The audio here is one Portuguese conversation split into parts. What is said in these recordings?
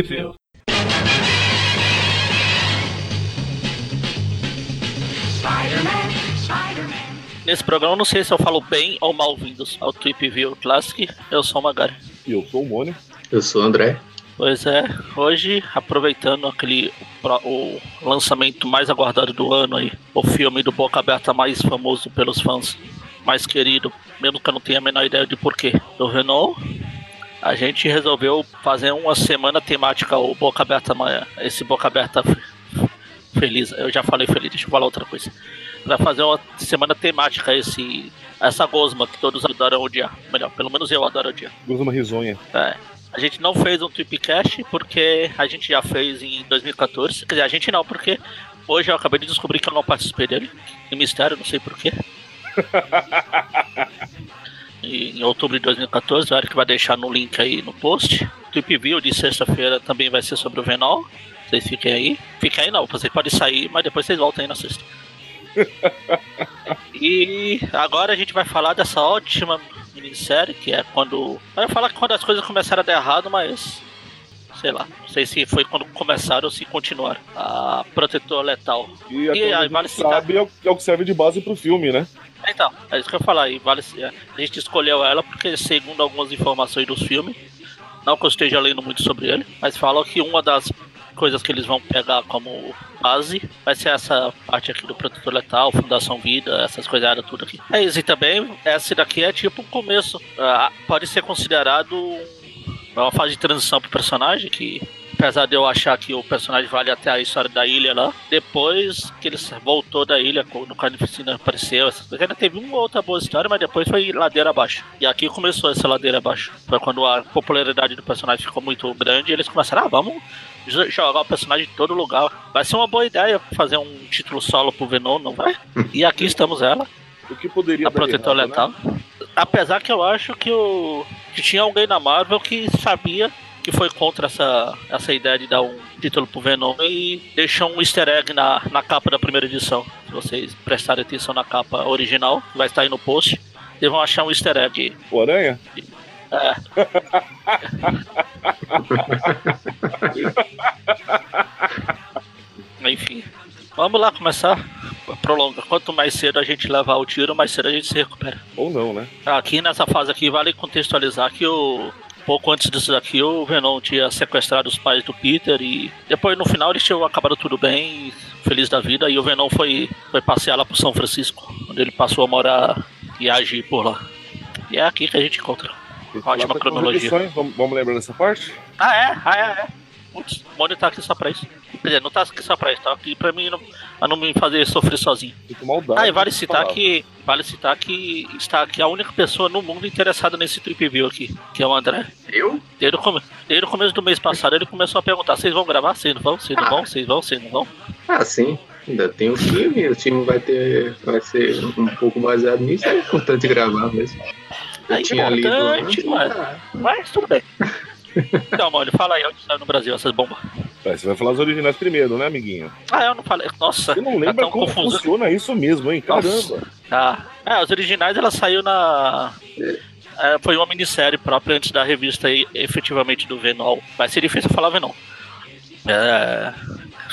View. Nesse programa, eu não sei se eu falo bem ou mal-vindos ao Trip View Classic. Eu sou o Magari. E eu sou o Mônio. Eu sou o André. Pois é, hoje, aproveitando aquele o, lançamento mais aguardado do ano aí, o filme do Boca Aberta mais famoso pelos fãs, mais querido, mesmo que eu não tenha a menor ideia de porquê, do Renault, a gente resolveu fazer uma semana temática, o Boca Aberta, esse Boca Aberta feliz, eu já falei feliz, deixa eu falar outra coisa. Pra fazer uma semana temática, esse, essa gosma que todos adoram odiar. Melhor, pelo menos eu adoro odiar. Gosma risonha. É. A gente não fez um Tripcast porque a gente já fez em 2014. Quer dizer, a gente não, porque hoje eu acabei de descobrir que eu não participei dele. Em mistério, não sei porquê. em outubro de 2014, o Eric vai deixar no link aí no post. Trip View de sexta-feira também vai ser sobre o Venol. Vocês fiquem aí. Fiquem aí não, vocês podem sair, mas depois vocês voltam aí na sexta. e agora a gente vai falar dessa ótima minissérie, que é quando. Eu ia falar que quando as coisas começaram a dar errado, mas. Sei lá, não sei se foi quando começaram ou se continuaram. A Protetor Letal. E, e aí, vale sabe, é o, é o que serve de base pro filme, né? Então, é isso que eu ia falar. E vale, a gente escolheu ela porque, segundo algumas informações dos filmes, não que eu esteja lendo muito sobre ele, mas falam que uma das coisas que eles vão pegar como base vai ser essa parte aqui do Protetor Letal, Fundação Vida, essas coisadas tudo aqui. É isso, e também essa daqui é tipo o começo. Uh, pode ser considerado uma fase de transição pro personagem que apesar de eu achar que o personagem vale até a história da ilha lá, depois que ele voltou da ilha, no Carnificina apareceu, ainda teve uma outra boa história, mas depois foi ladeira abaixo. E aqui começou essa ladeira abaixo. Foi quando a popularidade do personagem ficou muito grande e eles começaram, ah, vamos jogar o personagem em todo lugar. Vai ser uma boa ideia fazer um título solo pro Venom, não vai? E aqui estamos ela. O que poderia a Protetor errado, Letal. Né? Apesar que eu acho que, o, que tinha alguém na Marvel que sabia que foi contra essa, essa ideia de dar um título pro Venom e deixou um easter egg na, na capa da primeira edição. Se vocês prestarem atenção na capa original, vai estar aí no post, vocês vão achar um easter egg. O Aranha? É. Enfim. Vamos lá começar. Prolonga. Quanto mais cedo a gente levar o tiro, mais cedo a gente se recupera. Ou não, né? Aqui nessa fase aqui vale contextualizar que o pouco antes disso daqui, o Venom tinha sequestrado os pais do Peter e depois no final eles tinham acabado tudo bem, feliz da vida, e o Venom foi, foi passear lá pro São Francisco, onde ele passou a morar e agir por lá. E é aqui que a gente encontra. Ótima cronologia. Vamos, vamos lembrar dessa parte? Ah, é? Ah, é, é. Putz, o Mônio tá aqui só pra isso. Quer dizer, não tá aqui só pra isso, tá aqui pra mim não, pra não me fazer sofrer sozinho. Maldade, ah, e vale citar que. Vale citar que está aqui a única pessoa no mundo interessada nesse trip view aqui, que é o André. Eu? Desde o, come... Desde o começo do mês passado ele começou a perguntar: vocês vão gravar? Vocês não vão? Vocês não vão? Vocês vão? Vocês não vão? Ah, sim. Ainda tem o time, o time vai ter. vai ser um pouco baseado nisso, é importante gravar mesmo. Eu é importante, lido, mas, mas tudo bem. Então, mano, fala aí onde saiu no Brasil essas bombas. É, você vai falar os originais primeiro, né, amiguinho? Ah, eu não falei. Nossa. Você não lembra tá como confuso. funciona isso mesmo, hein? Caramba. Tá. É, os originais ela saiu na. É, foi uma minissérie própria antes da revista efetivamente do Venom. Vai ser difícil falar Venom. É,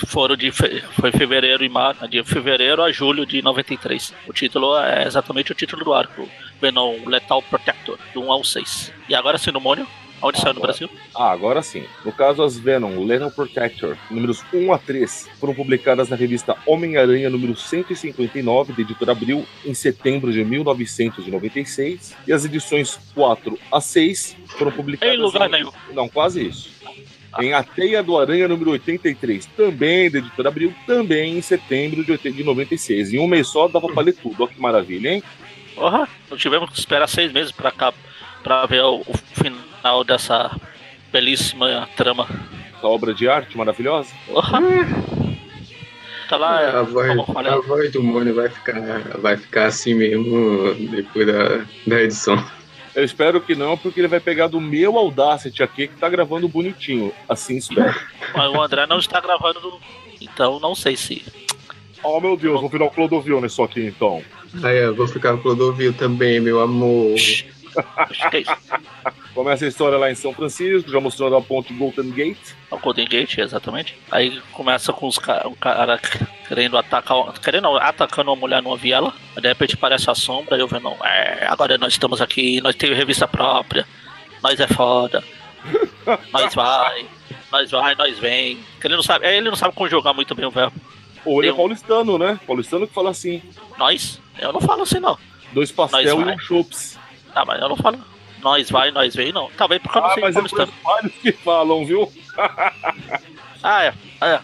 foram de foi fevereiro e março, de fevereiro a julho de 93. O título é exatamente o título do arco, Venom Lethal Protector, do 1 ao 6. E agora sim, no Mônio? Onde saiu no Brasil? Ah, agora sim. No caso, as Venom Lethal Protector, números 1 a 3, foram publicadas na revista Homem-Aranha número 159, da editora Abril, em setembro de 1996. E as edições 4 a 6 foram publicadas. Em lugar em... nenhum. Não, quase isso. Em A Teia do Aranha número 83, também da editora Abril, também em setembro de 96. Em um mês só dava pra ler tudo. Olha que maravilha, hein? Porra, não tivemos que esperar seis meses pra, cá, pra ver o, o final dessa belíssima trama. Essa obra de arte maravilhosa? Tá lá, é, a, voz, a voz do Mônio vai ficar, vai ficar assim mesmo depois da, da edição. Eu espero que não, porque ele vai pegar do meu Audacity aqui, que tá gravando bonitinho. Assim espero. Mas o André não está gravando, então não sei se. Oh meu Deus, vou virar o Clodovil nisso aqui então. Ah, é, vou ficar o Clodovil também, meu amor. Ô, Começa a história lá em São Francisco, já mostrando a ponte Golden Gate. O Golden Gate, exatamente. Aí começa com os ca um cara querendo atacar, querendo atacando uma mulher numa viela. Aí de repente aparece a sombra e eu vendo, é, agora nós estamos aqui, nós temos revista própria, nós é foda, nós vai, nós vai, nós vem. Ele não sabe, ele não sabe conjugar muito bem o verbo. Ou ele é paulistano, né? Paulistano que fala assim. Nós? Eu não falo assim, não. Dois pastel e um chops. Ah, mas eu não falo. Nós vai, nós vem, não. Talvez porque eu não ah, sei mas paulistano. É vários que falam, viu? ah, é. é.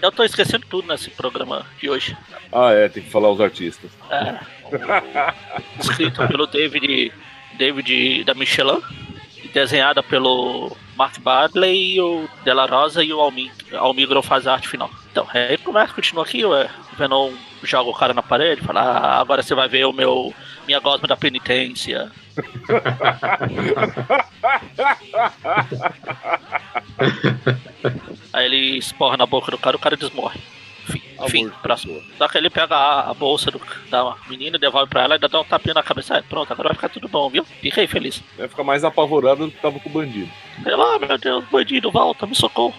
Eu tô esquecendo tudo nesse programa de hoje. Ah, é, tem que falar os artistas. É. Escrito pelo David, David da Michelin, desenhada pelo Mark Badley, o Della Rosa e o Almigro faz a arte final. Então, aí começa, continua aqui, o Venom joga o cara na parede, fala, ah, agora você vai ver o meu minha gosma da penitência. aí ele esporra na boca do cara, o cara desmorre. Enfim, próximo. Só que ele pega a, a, bolsa do, da menina, devolve pra ela e ainda dá um tapinha na cabeça. É, pronto, agora vai ficar tudo bom, viu? Fica aí feliz. Vai ficar mais apavorado do que tava com o bandido. Sei lá, meu Deus, bandido, volta, me socorro.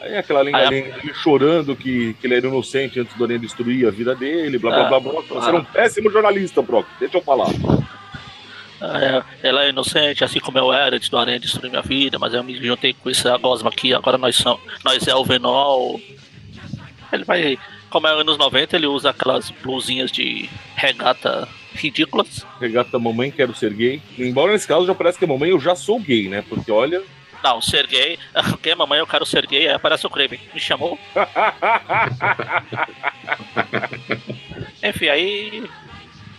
Aí aquela linha ali, ele chorando que, que ele era inocente antes do Aranha destruir a vida dele, blá blá blá blá. Você era um péssimo jornalista, Brock. Deixa eu falar. É, ela é inocente, assim como eu era antes do Aranha destruir minha vida, mas eu me juntei com esse Gosma aqui, agora nós, são, nós é o Venol, ele vai. Como é anos 90, ele usa aquelas blusinhas de regata ridículas. Regata mamãe, quero ser gay. Embora nesse caso já parece que a mamãe eu já sou gay, né? Porque olha. Não, ser gay. Ok, mamãe, eu quero ser gay. Aí aparece o Kraven. Me chamou. Enfim, aí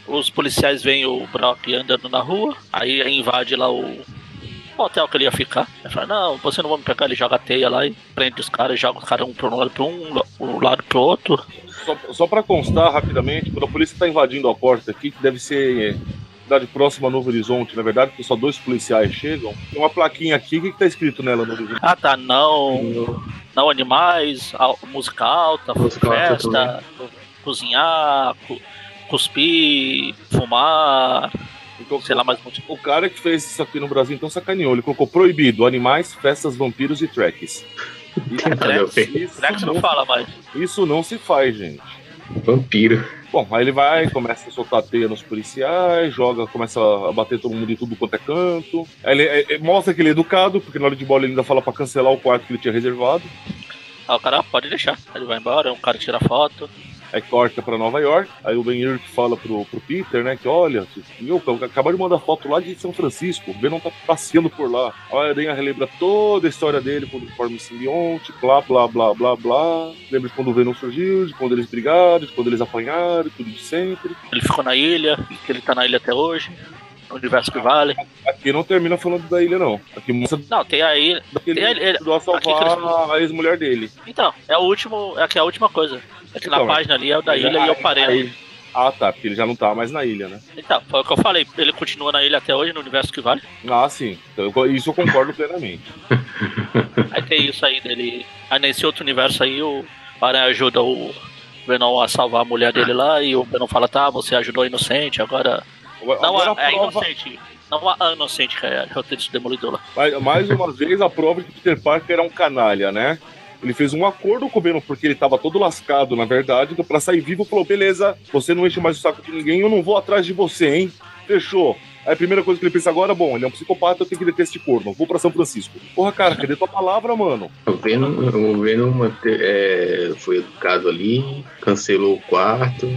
os policiais veem o Brock andando na rua, aí invade lá o hotel que ele ia ficar. Ele fala, não, você não vai me pegar, ele joga a teia lá e prende os caras, joga os caras um para um lado para um, um lado pro outro. Só, só para constar rapidamente, quando a polícia está invadindo a porta aqui, que deve ser cidade próxima a Novo Horizonte, na verdade, que só dois policiais chegam, tem uma plaquinha aqui, o que, está escrito nela no horizonte? Ah tá, não. Não animais, música alta, música festa, alta cozinhar, cuspir, fumar, então, sei lá, mais O cara que fez isso aqui no Brasil então sacaneou. Ele colocou proibido animais, festas, vampiros e tracks. isso, Trex não, não fala mais. Isso não se faz, gente. Vampiro. Bom, aí ele vai, começa a soltar teia nos policiais, joga, começa a bater todo mundo de tudo quanto é canto. Aí ele, é, é, mostra que ele é educado, porque na hora de bola ele ainda fala pra cancelar o quarto que ele tinha reservado. Ah, o cara pode deixar. Ele vai embora, um cara tira foto. Aí corta pra Nova York. Aí o Ben Urich fala pro, pro Peter, né? Que olha, meu, acabaram de mandar foto lá de São Francisco. O Ben não tá passeando por lá. Aí a Aranha relembra toda a história dele quando forma o simbionte, blá, blá, blá, blá, blá. Lembra de quando o Venom surgiu, de quando eles brigaram, de quando eles apanharam, tudo de sempre. Ele ficou na ilha, que ele tá na ilha até hoje o universo que vale. Aqui não termina falando da ilha, não. Aqui mostra. Não, tem a ilha. Tem a ilha. salvar a ex-mulher dele. Então, é o último. Aqui é a última coisa. É que então, na página ali é o da ilha e eu parei. Ah, tá, porque ele já não tá mais na ilha, né? Então, foi o que eu falei, ele continua na ilha até hoje, no universo que vale. Ah, sim. Então, isso eu concordo plenamente. aí tem isso aí dele. Aí nesse outro universo aí, o Aranha ajuda o Venom a salvar a mulher dele lá e o Venom fala, tá, você ajudou a inocente, agora. Não, agora é, prova... inocente. Não a inocente, que é roteirista demolidor lá. Mais, mais uma vez a prova de que Peter Parker era um canalha, né? Ele fez um acordo com o Venom porque ele tava todo lascado, na verdade. Então, pra sair vivo, falou: beleza, você não enche mais o saco de ninguém, eu não vou atrás de você, hein? Fechou. Aí a primeira coisa que ele pensa agora, bom, ele é um psicopata, eu tenho que deter este corno. Vou pra São Francisco. Porra, cara, cadê tua palavra, mano? O Venom, o Venom é, foi educado ali, cancelou o quarto,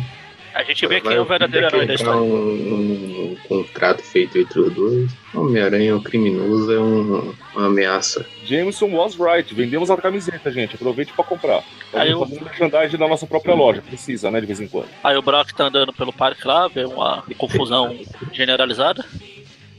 a gente vê quem é o verdadeiro herói da história. Um, um, contrato feito entre os dois. Homem-Aranha, o criminoso, é um, uma ameaça. Jameson was right. Vendemos a camiseta, gente. Aproveite para comprar. Aí eu... fazendo merchandising da nossa própria loja. Precisa, né, de vez em quando. Aí o Brock tá andando pelo parque lá, vê uma confusão generalizada.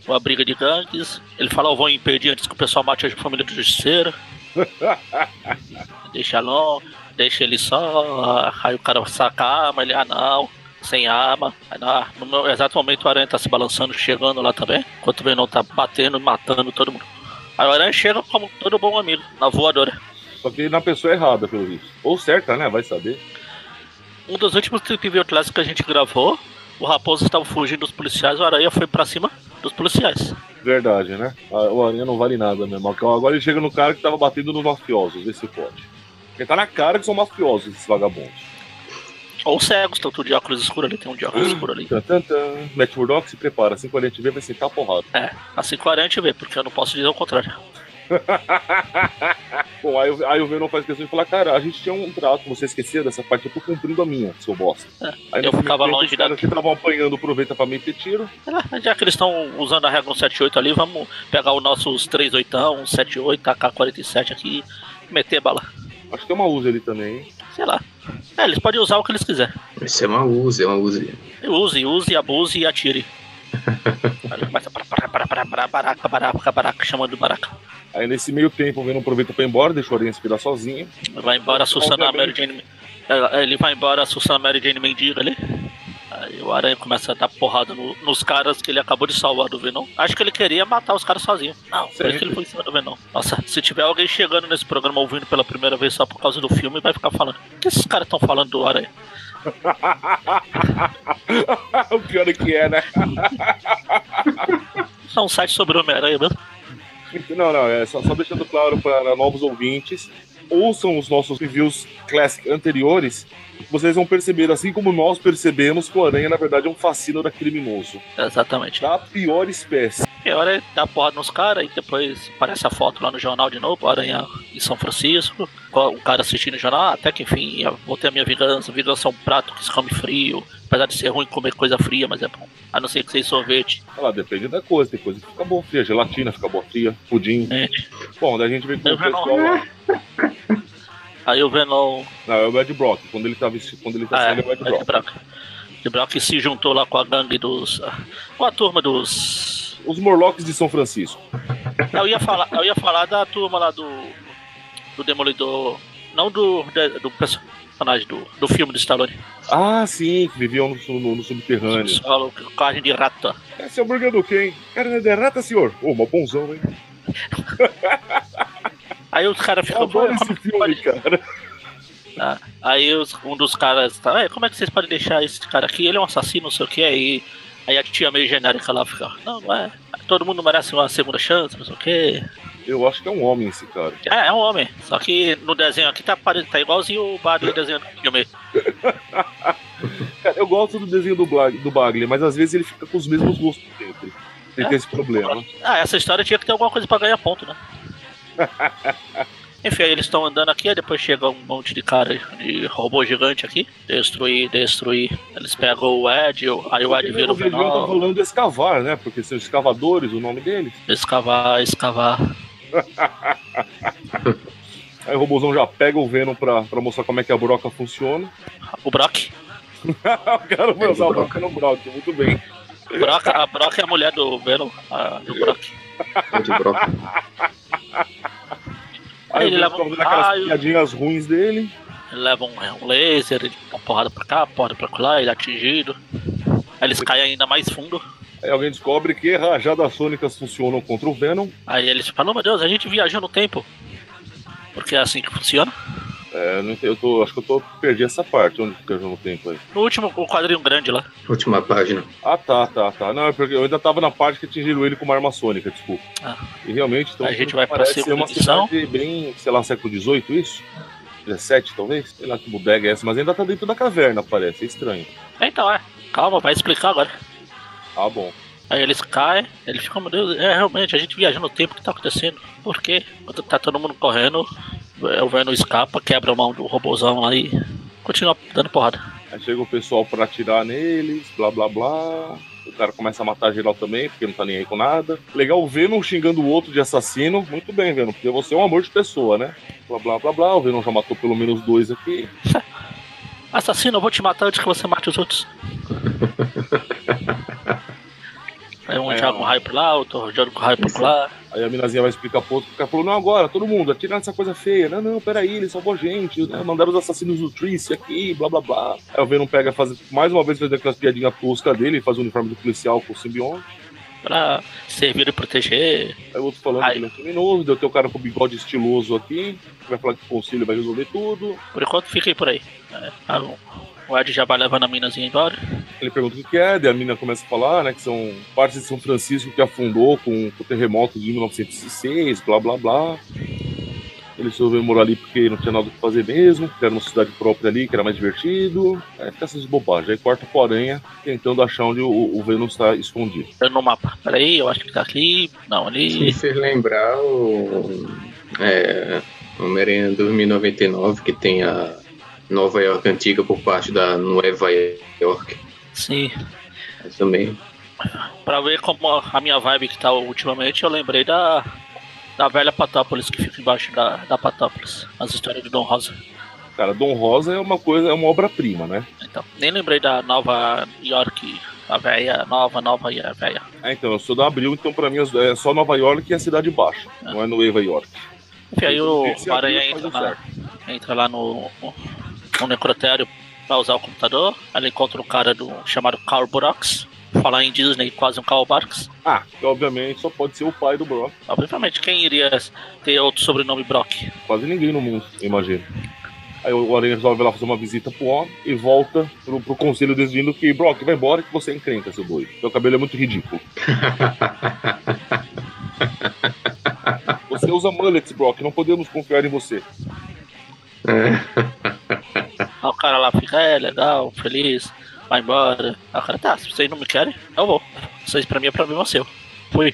Uma briga de gangues. Ele fala, eu vou impedir antes que o pessoal mate a família do justiceiro. deixa long, deixa ele só. Aí o cara saca a arma, ele, ah não sem arma. Aí na, no exato momento o Aranha tá se balançando, chegando lá também. Enquanto o Venom tá batendo, matando todo mundo. Aí o Aranha chega como todo bom amigo, na voadora. Só que na pessoa errada, pelo visto. Ou certa, né? Vai saber. Um dos últimos Trip View Clássicos que a gente gravou, o Raposo estava fugindo dos policiais, o Aranha foi para cima dos policiais. Verdade, né? O Aranha não vale nada mesmo. Agora ele chega no cara que tava batendo nos mafiosos, vê se pode. Porque tá na cara que são mafiosos esses vagabundos. Ou cegos, tanto de óculos escuros ali, tem um de óculos escuro ali. Tan. Matt Murdock se prepara, assim quando a gente vê, vai sentar a porrada. É, assim 40 vê, porque eu não posso dizer o contrário. Bom, aí, o- aí o Venom faz questão de falar, cara, a gente tinha um trato, você esqueceu dessa parte, eu tô cumprindo a minha, seu bosta. É, aí eu ficava tempo, longe os caras daqui. que estavam apanhando aproveita pra meter tiro. É, Já que eles estão usando a regra 178 ali, vamos pegar os nossos 38, 78, AK-47 aqui e meter bala. Acho que tem uma Uzi ali também, hein? Sei lá. É, eles podem usar o que eles quiserem. Isso é uma Uzi, é uma Uzi. Use, use, abuse e atire. Baraca, baraca, baraca, chamando de baraca. Aí nesse meio tempo o Venom aproveita pra ir embora, deixa o Aranha se virar sozinho. Vai embora assustando a Mary. Jane. é, Ele vai embora assustando a Mary Jane Mendiga ali. Aí o Aranha começa a dar porrada no- nos caras que ele acabou de salvar do Venom. Acho que ele queria matar os caras sozinho. Não, por Sempre. isso que ele foi em cima do Venom. Nossa, se tiver alguém chegando nesse programa ouvindo pela primeira vez só por causa do filme, vai ficar falando. O que esses caras estão falando do Aranha? o pior é que é, né? Isso é um site sobre o Homem-Aranha mesmo? Não, não, é só, só deixando claro para novos ouvintes. Ouçam os nossos reviews classic anteriores. Vocês vão perceber, assim como nós percebemos, que o Aranha, na verdade, é um fascínio criminoso. Exatamente. Da pior espécie. E a hora dá porrada nos caras e depois aparece a foto lá no jornal de novo, o Aranha em São Francisco, o cara assistindo o jornal, ah, até que enfim, vou ter a minha vingança, vingança é um prato que se come frio, apesar de ser ruim comer coisa fria, mas é bom. A não ser que seja sorvete. Lá, depende da coisa. Tem coisa que fica boa fria. Gelatina fica boa fria. Pudim. É. Bom, daí a gente vê com o já não- pessoal lá. Aí o Venom. Não, é o Ed Brock. Quando ele tá vestido, quando ele tá Ah, é, saindo, é o Ed Ed Brock. Brock. Ed Brock se juntou lá com a gangue dos. com a turma dos. Os Morlocks de São Francisco. Eu ia falar, eu ia falar da turma lá do. do Demolidor. Não do. do personagem do, do filme do Stallone. Ah, sim, que viviam no, no- no subterrâneo. Solo, carne de rata. Esse é hambúrguer do quem? Carne de rata, senhor. Ô, uma bonzão, hein? Aí os caras ficam. adoro "Pô, como esse filme, pode-" cara. Ah, Aí os- um dos caras tá, "É, como é que vocês podem deixar esse cara aqui? Ele é um assassino, não sei o que. Aí, aí a tia meio genérica lá fica, não, não é. Todo mundo merece uma segunda chance, não sei o que. Eu acho que é um homem esse cara. É, é um homem. Só que no desenho aqui tá, pare- tá igualzinho o Bagley desenhando no filme. Cara, eu gosto do desenho do, Blag, do Bagley, mas às vezes ele fica com os mesmos gostos sempre. Ele É? tem esse problema. Ah, essa história tinha que ter alguma coisa pra ganhar ponto, né? Enfim, eles estão andando aqui, aí depois chega um monte de cara de robô gigante aqui. Destruir, destruir. Eles pegam o Ed, o- aí o Ed vira o o Venom tá falando escavar, né? Porque são escavadores o nome deles. Escavar, escavar. Aí o robôzão já pega o Venom pra, pra mostrar como é que a broca funciona. O Brock. o cara vai É, usar do broca no Brock, muito bem. O Brock, a Brock é a mulher do Venom, a, do Brock. Ed Brock. Aí Ele leva um aquelas raio. piadinhas ruins dele. Ele leva um, laser, ele dá uma porrada pra cá, porrada pra lá, ele é atingido. Aí eles caem ainda mais fundo. Aí alguém descobre que rajadas sônicas funcionam contra o Venom. Aí eles falam, meu Deus, a gente viajou no tempo. Porque é assim que funciona. É, eu tô, acho que eu tô, perdi essa parte, onde fica no tempo aí. No último, o quadrinho grande lá. Última página. Ah, tá, tá, tá. Não, é porque eu ainda tava na parte que atingiram ele com uma arma sônica, desculpa. Ah. E realmente, então, A gente vai pra segunda uma edição. cidade bem, sei lá, século XVIII, isso? 17, talvez? Sei lá que bodega é essa, mas ainda tá dentro da caverna, parece. É estranho. Então, é. Calma, vai explicar agora. Ah, bom. Aí eles caem, eles ficam, meu Deus, é realmente, a gente viajou no tempo, o que tá acontecendo? Por quê? Quando tá todo mundo correndo, o Venom escapa, quebra a mão do robôzão lá e continua dando porrada. Aí chega o pessoal pra atirar neles, blá blá blá. O cara começa a matar geral também, porque não tá nem aí com nada. Legal o Venom xingando o outro de assassino. Muito bem, Venom, porque você é um amor de pessoa, né? Blá blá blá blá. O Venom já matou pelo menos dois aqui. Assassino, eu vou te matar antes que você mate os outros. Aí um É, joga um raio pra lá, outro joga um raio pra lá. Aí a minazinha vai explicar pro outro, o cara falou, não, agora, todo mundo, atira nessa coisa feia. Não, não, peraí, ele salvou a gente, né? Mandaram os assassinos do Trice aqui, blá blá blá. Aí o Venom pega, faz, mais uma vez, faz aquelas piadinhas toscas dele, faz o uniforme do policial com o simbionte. Pra servir e proteger. Aí o outro falando que ele é um criminoso, deu teu cara com o bigode estiloso aqui, que vai falar que o conselho vai resolver tudo. Por enquanto fiquem por aí. É, tá bom. O Ed já vai levando a minazinha embora. Ele pergunta o que é, daí a mina começa a falar, né, que são partes de São Francisco que afundou com, com o terremoto de 1906, blá blá blá. Ele resolveu morar ali porque não tinha nada pra fazer mesmo, que era uma cidade própria ali, que era mais divertido. Aí fica essas bobagens. Aí corta pro aranha, tentando achar onde o, o Venom está escondido. Eu no mapa. Peraí, eu acho que tá aqui. Não, ali. Se vocês lembrar o. É. Homem-Aranha 2099, que tem a Nova York antiga por parte da Nova York. Sim. Mas também. Pra ver como a minha vibe que tá ultimamente, eu lembrei da. Da velha Patópolis que fica embaixo da, da Patópolis. As histórias de Dom Rosa. Cara, Dom Rosa é uma coisa, é uma obra-prima, né? Então, nem lembrei da Nova York, a velha, nova, nova e a velha. É, então, eu sou da Abril, então pra mim é só Nova York e a Cidade Baixa, não é Nova York. Enfim, aí o Abril entra entra lá no, no necrotério pra usar o computador. Aí ele encontra um cara do, chamado Carl Burax. Falar em Disney, quase um Karl Barks. Ah, que obviamente só pode ser o pai do Brock. Obviamente, quem iria ter outro sobrenome Brock? Quase ninguém no mundo, imagino. Aí o Aranha resolve lá fazer uma visita pro homem e volta pro, pro conselho dizendo que Brock, vai embora que você é encrenca, seu doido. Seu cabelo é muito ridículo. Você usa mullets, Brock, não podemos confiar em você. Aí o cara lá fica, é, legal, feliz, vai embora. Aí o cara, tá, se vocês não me querem, eu vou. Vocês pra mim é problema seu. Fui.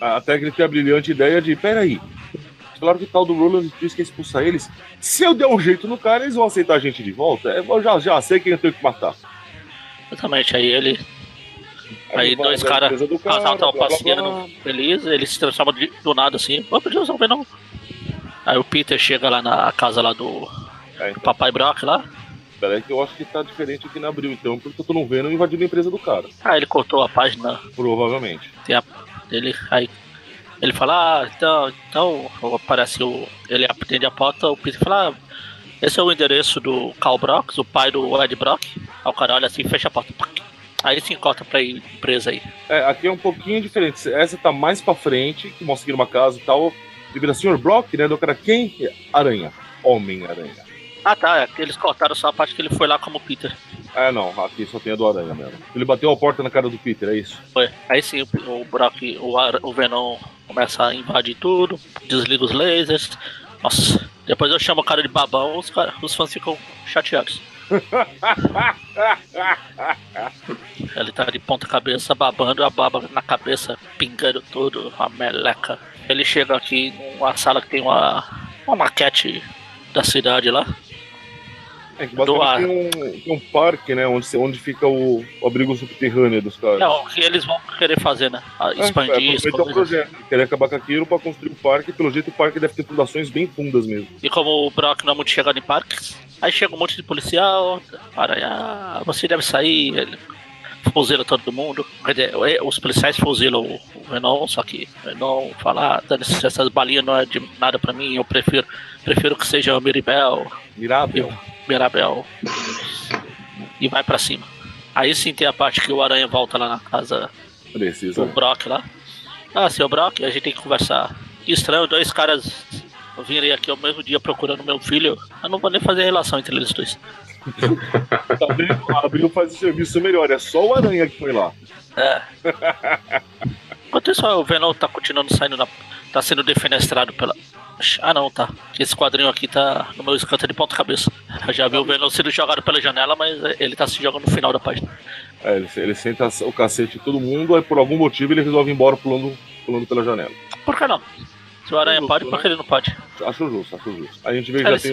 Até que ele tem a brilhante ideia de, peraí, falaram que o tal do Roland disse que ia expulsar eles. Se eu der um jeito no cara, eles vão aceitar a gente de volta? É, Eu já, já sei quem eu tenho que matar. Exatamente, aí ele. Aí vai dois caras, cara, blá, blá, passeando feliz, ele se transforma de- do nada assim, ô, podia resolver não. Aí o Peter chega lá na casa lá do, do então, papai Brock lá. peraí que eu acho que tá diferente aqui na Abril, então, porque eu tô não vendo invadindo a empresa do cara. Aí ele cortou a página Provavelmente. tem a dele, aí ele fala, ah, então, então aparece o. Ele atende a porta, o Peter fala, ah, esse é o endereço do Carl Brock, o pai do Ed Brock. Aí o cara olha assim fecha a porta. Aí se encontra pra empresa aí. É, aqui é um pouquinho diferente. Essa tá mais pra frente, que mostra aqui numa casa e tal. Vira Sr. Brock, né? Do cara, quem? Aranha. Homem-Aranha. Ah tá, é eles cortaram só a parte que ele foi lá como Peter. Ah, não. Aqui só tem a do Aranha mesmo. Ele bateu a porta na cara do Peter, é isso? Foi. Aí sim o, o Brock, o, Ar- o Venom começa a invadir tudo, desliga os lasers. Nossa, depois eu chamo o cara de babão, os, cara- os fãs ficam chateados. Ele tá de ponta cabeça babando, a baba na cabeça pingando tudo, a meleca. Ele chega aqui numa sala que tem uma, uma maquete da cidade lá. É que Do ar. tem um, tem um parque, né? Onde, onde fica o, o abrigo subterrâneo dos caras. É o que eles vão querer fazer, né? A- É, Expandir, é, aproveitar o expandir. projeto. Querer acabar com aquilo pra construir o parque. Pelo jeito, o parque deve ter fundações bem fundas mesmo. E como o Brock não é muito chegado em parques, aí chega um monte de policial, para, ah, você deve sair, ele fuzila todo mundo. Quer dizer, os policiais fuzilam o o só que o Venom fala, ah, dane-se, essas balinhas não é de nada pra mim, eu prefiro, prefiro que seja o Mirabel, Mirabel. Mirabel. E vai pra cima. Aí sim tem a parte que o Aranha volta lá na casa Precisa. o Brock lá. Ah, seu Brock, a gente tem que conversar. Que estranho, dois caras virem aqui ao mesmo dia procurando meu filho. Eu não vou nem fazer relação entre eles dois. Tá vendo? A Abril faz o serviço melhor. É só o Aranha que foi lá. É. Enquanto isso, o Venom tá continuando saindo na. tá sendo defenestrado pela. Ah não, tá. Esse quadrinho aqui tá no meu escanto de ponta cabeça. Eu já vi o Venom sendo jogado pela janela, mas ele tá se jogando no final da página. É, ele, ele senta o cacete em todo mundo, aí por algum motivo ele resolve ir embora pulando, pulando pela janela. Por que não? Se o Aranha Justo, pode, né? por que ele não pode? Acho justo, acho justo. Aí a gente vê que já tem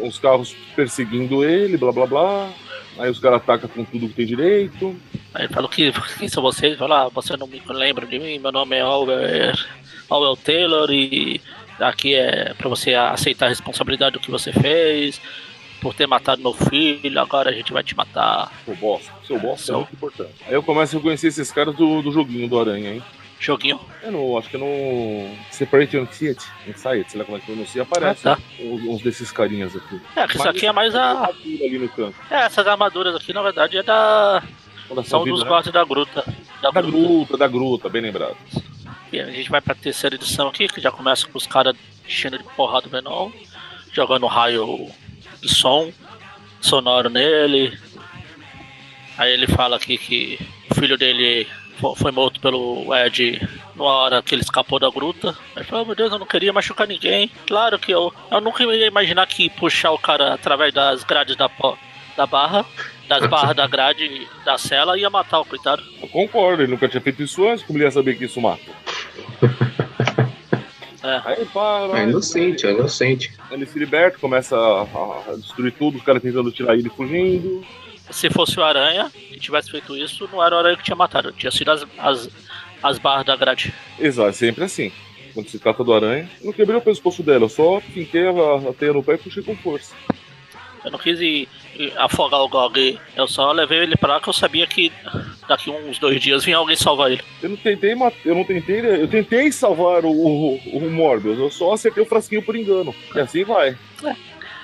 um- uns carros perseguindo ele, blá blá blá. Aí os caras atacam com tudo que tem direito. Aí ele falou que quem são vocês? Ele falou, ah, você não me lembra de mim, meu nome é Albert, Albert Taylor e aqui é pra você aceitar a responsabilidade do que você fez, por ter matado meu filho, agora a gente vai te matar. Seu bosta. Seu bosta é Sou. muito importante. Aí eu começo a conhecer esses caras do, do joguinho do Aranha, hein? Joguinho. É no, acho que é no Separate Anxiety, Anxiety, sei lá como é que pronuncia, aparece Ah, tá. uns, uns desses carinhas aqui. É, que isso aqui é mais a. Ali no canto. É, essas armaduras aqui na verdade é da. A São vida, dos né? guardas da gruta. Da Da gruta. gruta, da gruta, bem lembrado. E a gente vai pra terceira edição aqui, que já começa com os caras enchendo de porrada o Venom, jogando raio de som, sonoro nele. Aí ele fala aqui que o filho dele foi morto pelo Ed na hora que ele escapou da gruta. Ele falou, "Oh, meu Deus, eu não queria machucar ninguém. Claro que eu. Eu nunca ia imaginar que puxar o cara através das grades da, da barra, das barras da grade da cela ia matar o coitado. Eu concordo, ele nunca tinha feito isso antes, como ele ia saber que isso mata? É. Aí para. É inocente, é inocente. Ele se liberta, começa a, a destruir tudo, os caras tentando tirar ele fugindo. Se fosse o Aranha que tivesse feito isso, não era o Aranha que tinha matado, tinha sido as, as, as barras da grade. Exato, é sempre assim. Quando se trata do aranha, eu não quebrei o pescoço dela, eu só finquei a, a teia no pé e puxei com força. Eu não quis ir, ir afogar o Gog, eu só levei ele pra lá que eu sabia que daqui uns dois dias vinha alguém salvar ele. Eu não tentei matar, eu não tentei, eu tentei salvar o, o, o Morbius, eu só acertei o frasquinho por engano. E assim vai.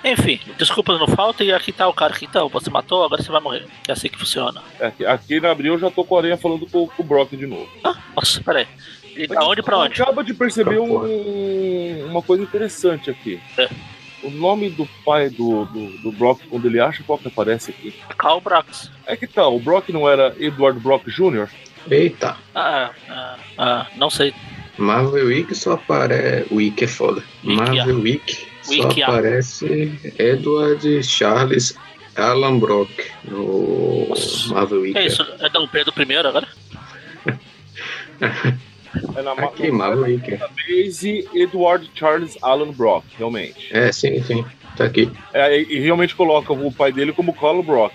Enfim, desculpas não falta e aqui tá o cara que então, você matou, agora você vai morrer. É assim que funciona. É, Aqui, aqui na abril eu já tô com a aranha falando com, com o Brock de novo. Ah, nossa, peraí. E da onde pra onde? Acaba de perceber um- uma coisa interessante aqui. É. O nome do pai do, do, do Brock, quando ele acha, qual que aparece aqui? Carl Brax. É que tá, o Brock não era Edward Brock Jr.? Eita, Ah, ah, ah, não sei. Marvel Week só aparece. Week é foda. Marvel Week só Wiki, aparece Edward Charles Alan Brock no Nossa. Marvel. Que é isso? É Dom Pedro I agora? É na Aqui, Marvel Week. Base Edward Charles Alan Brock, realmente. É, sim, sim. Tá aqui. É, e, realmente coloca o pai dele como Carl Brock.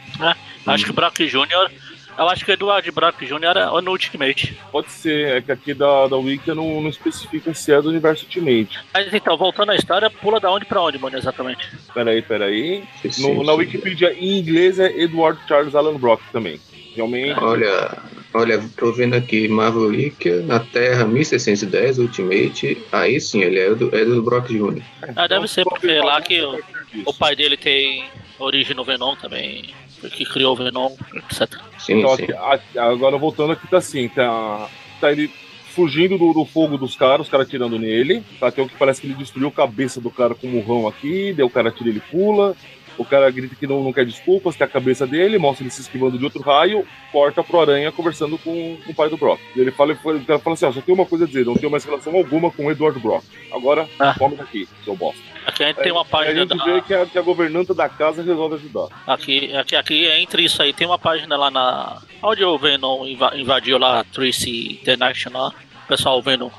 Acho que o Brock Jr. Eu acho que o Eduardo Brock Jr. é no Ultimate. Pode ser, é que aqui da, da Wiki não, não especifica se é do universo Ultimate. Mas então, voltando à história, pula da onde pra onde, mano, exatamente? Peraí, peraí. Sim, sim, No, na sim. Wikipedia em inglês é Edward Charles Alan Brock também. Realmente. Olha, olha, tô vendo aqui Marvel Week na Terra 1610 Ultimate. Aí sim, ele é do, é do Brock Jr. Ah, deve Então, ser, porque lá que o, o pai dele tem origem no Venom também, que criou o Venom, etc. Sim, Então, sim. aqui- agora voltando aqui, tá assim, tá, tá ele fugindo do, do fogo dos caras, os caras atirando nele. Tá, tem um que parece que ele destruiu a cabeça do cara com um murrão aqui, daí o cara atira ele pula. O cara grita que não, não quer desculpas, que é a cabeça dele, mostra ele se esquivando de outro raio, corta pro Aranha conversando com, com o pai do Brock. E ele fala, cara fala assim, ó, só tem uma coisa a dizer, não tenho mais relação alguma com o Edward Brock. Agora, Ah. tome daqui, seu bosta. Aqui a gente tem uma a página gente da, vê que a, que a governanta da casa resolve ajudar. Aqui, aqui, aqui, entre isso aí, tem uma página lá na. Onde o Venom inva- invadiu lá, Tracy International. O pessoal vendo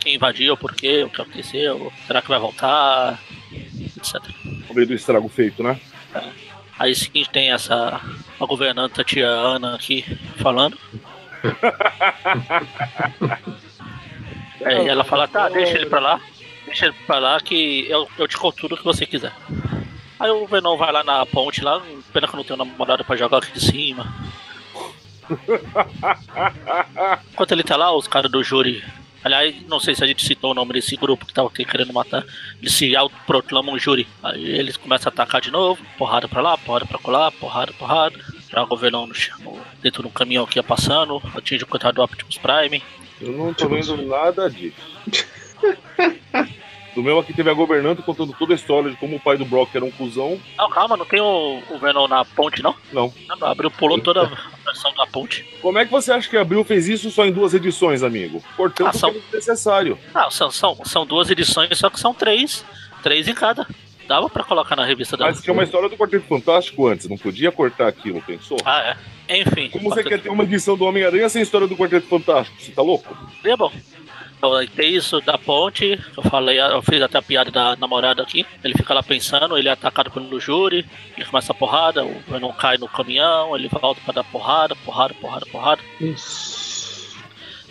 quem invadiu, por quê, o que aconteceu, será que vai voltar, etc. No meio do estrago feito, né? Aí seguinte tem essa. A governanta tia Ana aqui falando. Aí ela fala, tá, deixa ele pra lá. Deixa ele pra lá que eu, eu te conto tudo que você quiser. Aí o Venom vai lá na ponte lá, pena que eu não tenho namorada pra jogar aqui de cima. Enquanto ele tá lá, os caras do júri. Aliás, não sei se a gente citou o nome desse grupo que tava querendo matar. Eles se autoproclamam júri. Aí eles começam a atacar de novo, porrada pra lá, porrada pra colar, porrada, porrada. Joga o Venom no chão, dentro de um caminhão que ia passando, atinge o coitado do Optimus Prime. Eu não tô vendo nada disso. Do meu aqui teve a governanta contando toda a história de como o pai do Brock era um cuzão. Não, calma, não tem o, o Venom na ponte, não? Não. Não, abriu, pulou toda a versão da ponte. Como é que você acha que Abril fez isso só em duas edições, amigo? Portanto, Ah, são- é necessário. Ah, são, são, são duas edições, só que são três. Três em cada. Dava pra colocar na revista da. Mas tinha uma história do Quarteto Fantástico antes, não podia cortar aquilo, pensou? Ah, é. Enfim. Como você quer ter uma edição do Homem-Aranha sem história do Quarteto Fantástico? Você tá louco? É bom. Aí tem isso da ponte, eu falei, eu fiz até a piada da namorada aqui. Ele fica lá pensando, ele é atacado pelo júri, ele começa a porrada, o Venom cai no caminhão, ele volta pra dar porrada, porrada, porrada, porrada. Isso.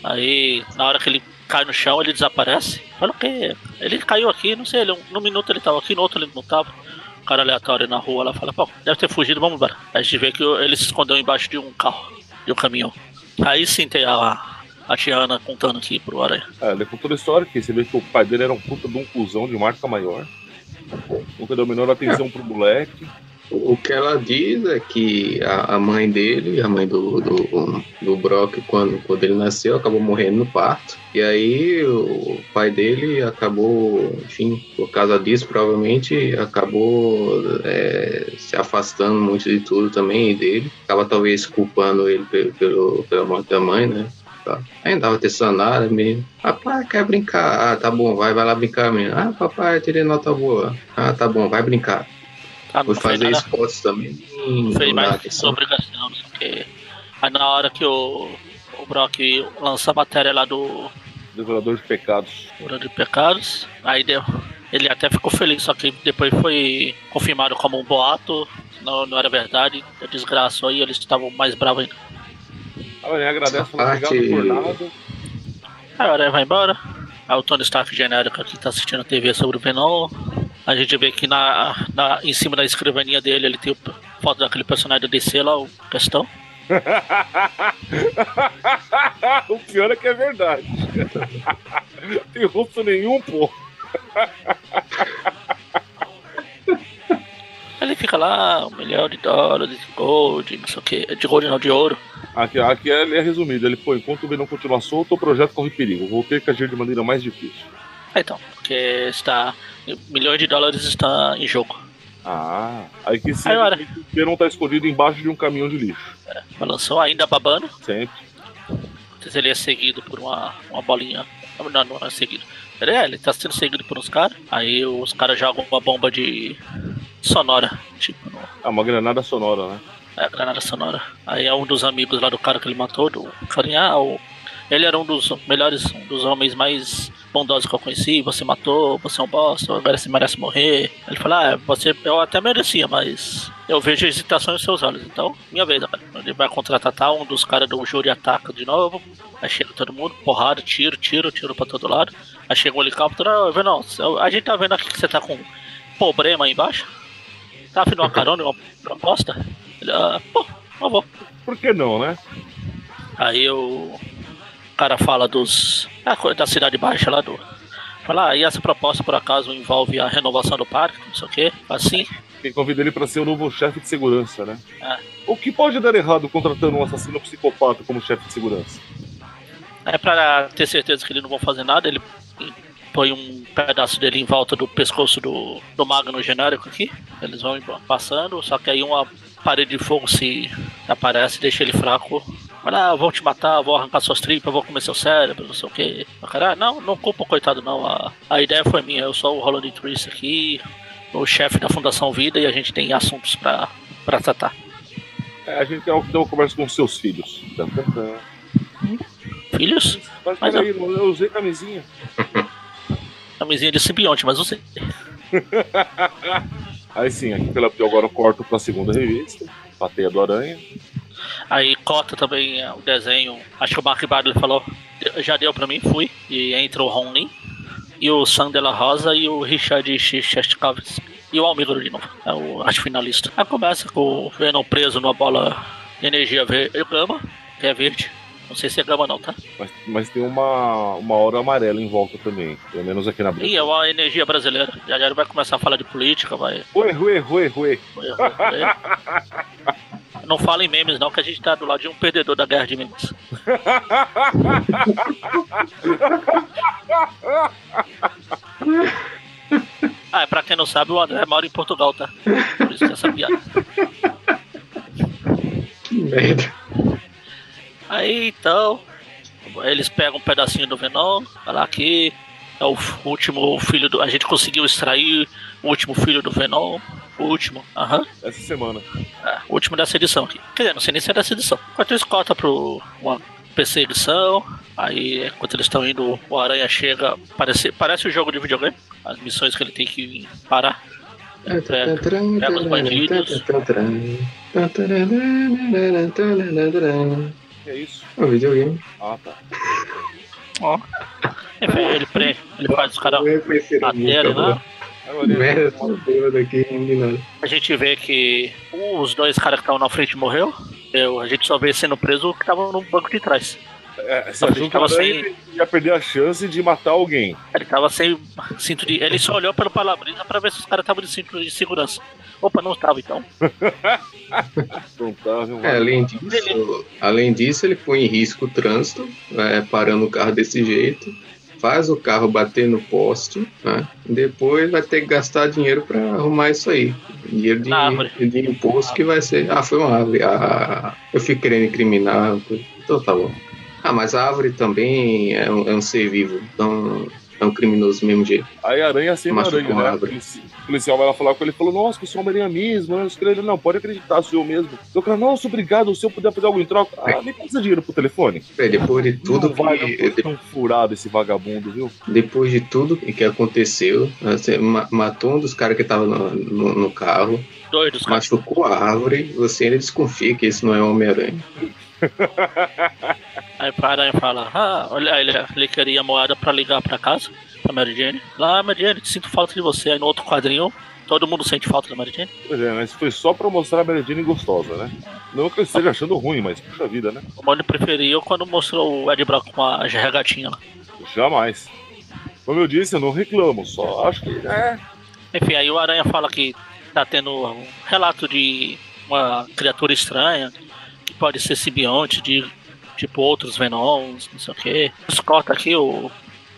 Aí, na hora que ele cai no chão, ele desaparece. Fala o quê? Ele caiu aqui, não sei, ele, num minuto ele tava aqui, no outro ele não tava. Um cara aleatório na rua lá fala, pô, deve ter fugido, vamos embora. Aí a gente vê que ele se escondeu embaixo de um carro, de um caminhão. Aí sim tem a, a Tiana contando aqui pro Aranha. É, ele contou a história que você vê que o pai dele era um puta de um cuzão de marca maior. Nunca deu a menor atenção pro moleque. O que ela diz é que a, a mãe dele, a mãe do, do, do Brock, quando, quando ele nasceu, acabou morrendo no parto. E aí o pai dele acabou, enfim, por causa disso, provavelmente acabou é, se afastando muito de tudo também dele. Acaba talvez culpando ele pelo, pelo, pela morte da mãe, né? Tá. Aí andava tessanada mesmo. Papai quer brincar. Ah, tá bom, vai, vai lá brincar mesmo. Ah, papai, tirei nota boa. Ah, tá bom, vai brincar. Ah, Vou fazer esportes também. Não fez mais obrigação, não sei o que. Aí na hora que o, o Brock lança a matéria lá do. Devorador de pecados. Devorador de pecados. Aí deu. Ele até ficou feliz, só que depois foi confirmado como um boato. Não, não era verdade. Desgraçou aí, eles estavam mais bravos ainda. Ele agradece, parte... obrigado por nada. Aí a hora vai embora. Aí o Tony Stark genérico aqui tá assistindo a TV sobre o Venom. A gente vê que na, na, em cima da escrivaninha dele ele tem foto daquele personagem do DC lá, o questão. o pior é que é verdade. tem rosto nenhum, pô. Ele fica lá, um milhão de dólares de gold, não sei o que, de gold não, de ouro. Aqui, aqui é, é resumido, ele foi, enquanto o Venom continua solto, o projeto corre perigo. Vou ter que agir de maneira mais difícil. É, então, porque está. Milhões de dólares está em jogo. Ah, aí que sim, Agora. o Venom tá escondido embaixo de um caminhão de lixo. É, balançou ainda babando. Sempre. Se ele é seguido por uma, uma bolinha. Não, não é seguido. Ele, é, ele tá sendo seguido por uns caras. Aí os caras jogam uma bomba de sonora. Tipo. Ah, uma granada sonora, né? É, granada sonora. Aí é um dos amigos lá do cara que ele matou, do carinha, ah, o... ele era um dos melhores, um dos homens mais bondosos que eu conheci, você matou, você é um bosta, agora você merece morrer. Ele fala, ah, você, eu até merecia, mas eu vejo hesitação em seus olhos, então, minha vez agora. Ele vai contratar um dos caras do júri ataca de novo, aí chega todo mundo, porrada, tiro, tiro, tiro pra todo lado. Aí chega um helicóptero, ah, não, a gente tá vendo aqui que você tá com problema aí embaixo. Tá afim de uma carona, uma proposta? Ele, ah, pô, não vou. Por que não, né? Aí o cara fala dos. da cidade baixa lá do. Fala, ah, e essa proposta por acaso envolve a renovação do parque, não sei o quê, assim. Quem convida ele para ser o novo chefe de segurança, né? É. O que pode dar errado contratando um assassino psicopata como chefe de segurança? É para ter certeza que eles não vão fazer nada, ele põe um pedaço dele em volta do pescoço do, do Magno genérico aqui. Eles vão passando, só que aí uma parede de fogo se aparece deixa ele fraco. Fala, ah, vou te matar, vou arrancar suas tripas, vou comer seu cérebro, não sei o que. Cara, não, não culpa o coitado não. A, a ideia foi minha, eu sou o Roland Trist aqui, o chefe da Fundação Vida e a gente tem assuntos pra, pra tratar. É, a gente tem uma conversa com seus filhos. Filhos? Mas, mas peraí, eu... eu usei camisinha. camisinha de simbionte, mas usei. Aí sim, aqui pela agora eu corto pra segunda revista, Pateia do Aranha. Aí cota também é, o desenho, acho que o Mark Bagley falou, já deu pra mim, fui. E entra o Ron e o Sam de la Rosa e o Richard Shestkowski. E o Almigro de novo, é o acho finalista. Aí começa com o Venom preso numa bola de energia gama, que é verde. Não sei se é gama não, tá? Mas, mas tem uma, uma hora amarela em volta também, pelo menos aqui na briga. Ih, é uma energia brasileira. Já já vai começar a falar de política, vai. Ué, ué, ué, ué. Não fala em memes não, que a gente tá do lado de um perdedor da guerra de memes. ah, pra quem não sabe, o André mora em Portugal, tá? Por isso que essa piada. Que merda. Aí então, eles pegam um pedacinho do Venom, falar que é o último filho do. A gente conseguiu extrair o último filho do Venom. O último, aham. Uhum. Essa semana. É, o último dessa edição aqui. Quer dizer, não sei nem se é dessa edição. Enquanto eles cortam pro uma perseguição, aí enquanto eles estão indo, o Aranha chega. Parece, parece o um jogo de videogame. As missões que ele tem que parar. Pega, pega os bandidos. Que é isso? É um videogame. Ah, tá. Ó. Ele, ele, ele faz os caras baterem lá. A gente vê que os dois caras que estavam na frente morreu. Eu, a gente só vê sendo preso o que estavam no banco de trás. É, o Aranha sem... ia perder a chance de matar alguém. Ele tava sem cinto de. Ele só olhou pelo palabrisa pra ver se os caras estavam de cinto de segurança. Opa, não tava então. não tava, é, além, disso, além disso, ele põe em risco o trânsito, é, parando o carro desse jeito faz o carro bater no poste, né? depois vai ter que gastar dinheiro para arrumar isso aí. Dinheiro de, de, imposto que vai ser. Ah, foi uma árvore. Ah, eu fico querendo incriminar. Então tá bom. Ah, mas a árvore também é um, é um ser vivo. Então é um criminoso do mesmo jeito. Aí aranha sem aranha, né? O policial vai lá falar com ele, falou, nossa, que sou Homem-Aranha mesmo, né? Ele, não, pode acreditar, sou eu mesmo. Eu falei, nossa, obrigado, se eu puder fazer algo em troca, ah, me passa dinheiro pro telefone. É, depois de tudo não vai, que... É tão furado esse vagabundo, viu? Depois de tudo que aconteceu, você matou um dos caras que tava no, no, no carro, Doidos, machucou a árvore, você ainda desconfia que isso não é Homem-Aranha. Aí o Aranha fala, ah, olha, ele, ele queria moeda pra ligar pra casa, pra Mary Jane. Lá, Mary Jane, sinto falta de você. Aí no outro quadrinho, todo mundo sente falta da Mary Jane. Pois é, mas foi só pra mostrar a Mary Jane gostosa, né? Não que eu esteja achando ruim, mas puxa vida, né? O Mônio preferiu quando mostrou o Ed Brock com a regatinha lá. Jamais. Como eu disse, eu não reclamo, só acho que, é... Enfim, aí o Aranha fala que tá tendo um relato de uma criatura estranha, pode ser simbionte de tipo outros Venoms, não sei o que. Corta aqui, o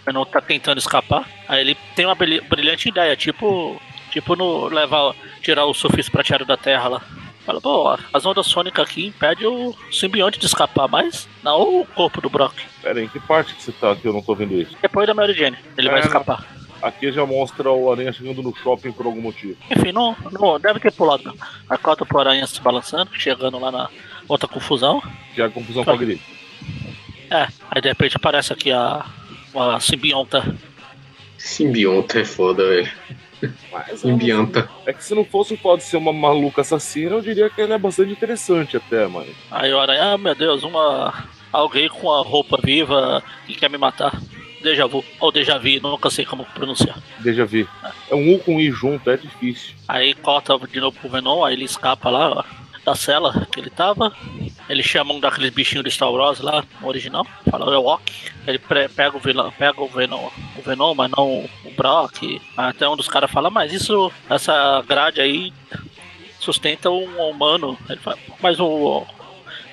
Venom tá tentando escapar. Aí ele tem uma brilhante ideia, tipo. Tipo no levar. tirar o surfista prateado da terra lá. Fala, pô, as ondas sônicas aqui impedem o simbionte de escapar, mas não o corpo do Brock. Pera aí, em que parte que você tá que eu não tô vendo isso? Depois da Mary Jane, ele é, vai escapar. Aqui já mostra o Aranha chegando no shopping por algum motivo. Enfim, não, não deve ter pulado. A cota pro Aranha se balançando, chegando lá na outra confusão. Já a confusão com a grita. É, aí de repente aparece aqui a, a simbionta. Simbionta é foda, velho. Mas, Simbionta. É que se não fosse pode ser uma maluca assassina, eu diria que ela é bastante interessante até, mano. Aí olha, ah meu Deus, uma. Alguém com a roupa viva que quer me matar. Deja vu, ou Deja vu, nunca sei como pronunciar. Deja vu. É. é um U com I junto, é difícil. Aí corta de novo pro Venom, aí ele escapa lá, ó, da cela que ele tava. Eles chamam daqueles bichinhos de Star Wars lá, original. Fala o Ewok. Ele pega o vilão, pega o Venom, o Venom, mas não o Brock. Até um dos caras fala, mas isso, essa grade aí sustenta um humano. Ele fala, mas o.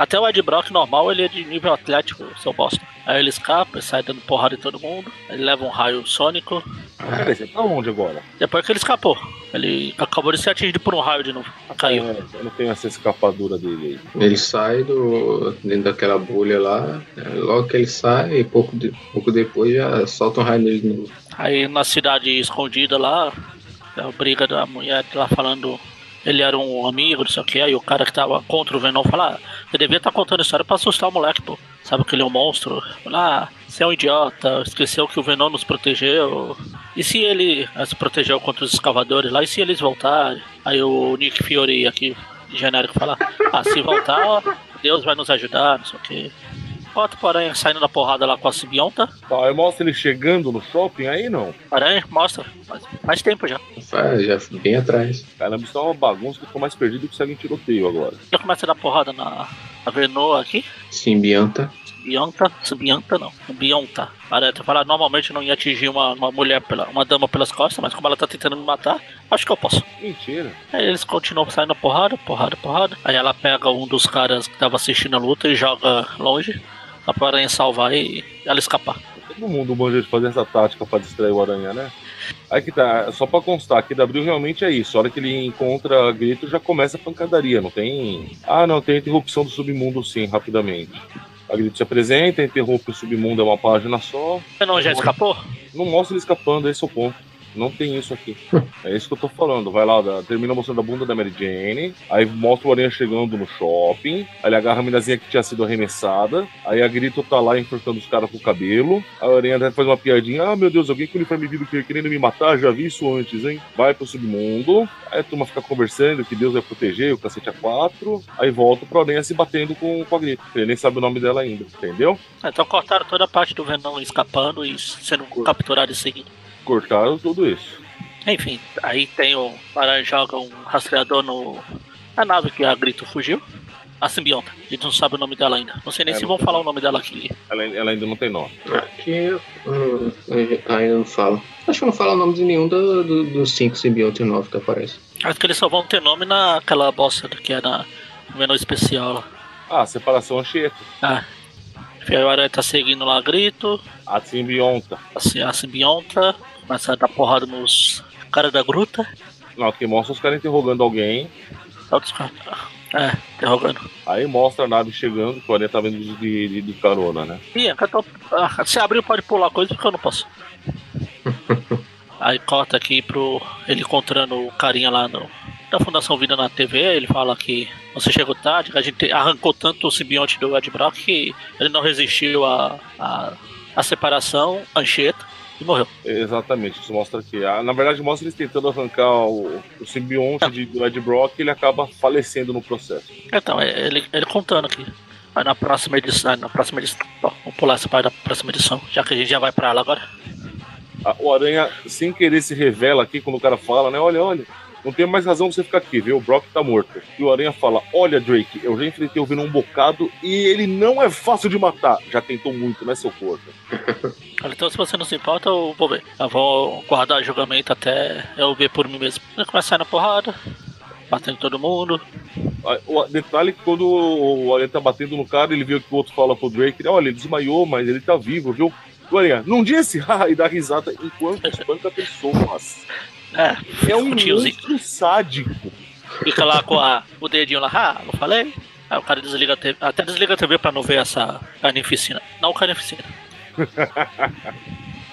Até o Ed Brock normal ele é de nível atlético, seu bosta. Aí ele escapa, ele sai dando porrada em todo mundo. Ele leva um raio sônico. Ah, peraí, você tá onde agora? Depois que ele escapou. Ele acabou de ser atingido por um raio de novo. Caiu. É, eu não tenho essa escapadura dele aí. Ele sai do, dentro daquela bolha lá. É, logo que ele sai, pouco, de, pouco depois já solta um raio nele de novo. Aí na cidade escondida lá, a briga da mulher lá falando ele era um amigo, não sei o que, aí o cara que tava contra o Venom fala, ah, você devia estar tá contando história pra assustar o moleque, pô. Sabe que ele é um monstro? Fala, ah, você é um idiota, esqueceu que o Venom nos protegeu. E se ele se protegeu contra os escavadores lá, e se eles voltarem? Aí o Nick Fury aqui, genérico, fala, ah, se voltar, Deus vai nos ajudar, não sei o que. Bota o Aranha saindo da porrada lá com a Sibionta. Tá, aí mostra ele chegando no shopping aí, não? Aranha, mostra. Faz, faz tempo já. Faz, já bem atrás. Caramba, isso é uma bagunça que ficou mais perdido que segue em tiroteio agora. Já começa a dar porrada na, na aqui. Simbionta. Bianta, Bianta não, Bionta. Aranha falar, normalmente não ia atingir uma, uma mulher, pela, uma dama pelas costas, mas como ela tá tentando me matar, acho que eu posso. Mentira. Aí eles continuam saindo porrada, porrada, porrada. Aí ela pega um dos caras que tava assistindo a luta e joga longe. Dá pra aranha salvar e ela escapar. Todo mundo manja de fazer essa tática pra distrair o aranha, né? Aí que tá, só pra constar, que W realmente é isso. A hora que ele encontra Grito já começa a pancadaria, não tem. Ah, não, tem interrupção do submundo sim, rapidamente. A Grito se apresenta, interrompe o submundo, é uma página só. Você não já escapou? Não mostra ele escapando, esse é o ponto. Não tem isso aqui. É isso que eu tô falando. Vai lá, termina mostrando a bunda da Mary Jane. Aí mostra o Aranha chegando no shopping. Aí ele agarra a minazinha que tinha sido arremessada. Aí a Grito tá lá enforcando os caras com o cabelo. A Aranha faz uma piadinha. Ah, meu Deus, alguém com uniforme vivo querendo me matar? Já vi isso antes, hein? Vai pro submundo. Aí a turma fica conversando que Deus vai proteger, o cacete a quatro. Aí volta pro Aranha se batendo com, com a Grito. Ele nem sabe o nome dela ainda, entendeu? Então cortaram toda a parte do Venom escapando e sendo capturado em seguida cortaram tudo isso. Enfim, aí tem o Aranha joga um rastreador no. A nave que a Grito fugiu. A simbionta. A gente não sabe o nome dela ainda. Não sei nem É, se vão falar o nome dela aqui. Ela, ela ainda não tem nome. Aqui hum, ainda não fala. Acho que não fala nome de nenhum do- do- dos cinco simbiontes novos que aparecem. Acho que eles só vão ter nome naquela bosta que é na no menu especial lá. Ah, separação Anchieta. Ah. Aí o Aranha tá seguindo lá grito. A simbionta. Assim, a simbionta começa a dar porrada nos caras da gruta. Não, que mostra os caras interrogando alguém. Outros caras. É, interrogando. Aí mostra a nave chegando, que o Aranha tá vendo de, de, de carona, né? Ih, tô... ah, se abrir pode pular coisa porque eu não posso. Aí corta aqui pro. ele encontrando o carinha lá no. Da Fundação Vida na TV, ele fala que você chegou tarde, que a gente arrancou tanto o simbionte do Ed Brock que ele não resistiu à a, a, separação, Anchieta, e morreu. Exatamente, isso mostra que. Na verdade, mostra eles tentando arrancar o, o simbionte de, do Ed Brock e ele acaba falecendo no processo. Então, é, ele, ele contando aqui. Aí na próxima edição. Na próxima edição. Bom, vamos pular essa parte da próxima edição, já que a gente já vai pra ela agora. O Aranha, sem querer, se revela aqui quando o cara fala, né? Olha, olha, não tem mais razão você ficar aqui, viu? O Brock tá morto. E o Aranha fala: Olha, Drake, eu já enfrentei o Venom um bocado e ele não é fácil de matar. Já tentou muito, né, seu corpo? Então, se você não se importa, eu vou ver. Eu vou guardar julgamento até eu ver por mim mesmo. Ele começa a sair na porrada, batendo todo mundo. Ah, O detalhe que quando o Aranha tá batendo no cara, ele o que o outro fala pro Drake: Olha, ele desmaiou, mas ele tá vivo, viu? O Aranha, não disse? e dá risada enquanto espanca pessoas. É, É um tiozinho. sádico. Fica lá com a, o dedinho lá, ah, não falei? Aí o cara desliga a TV, até desliga a TV pra não ver essa carnificina. Não carnificina.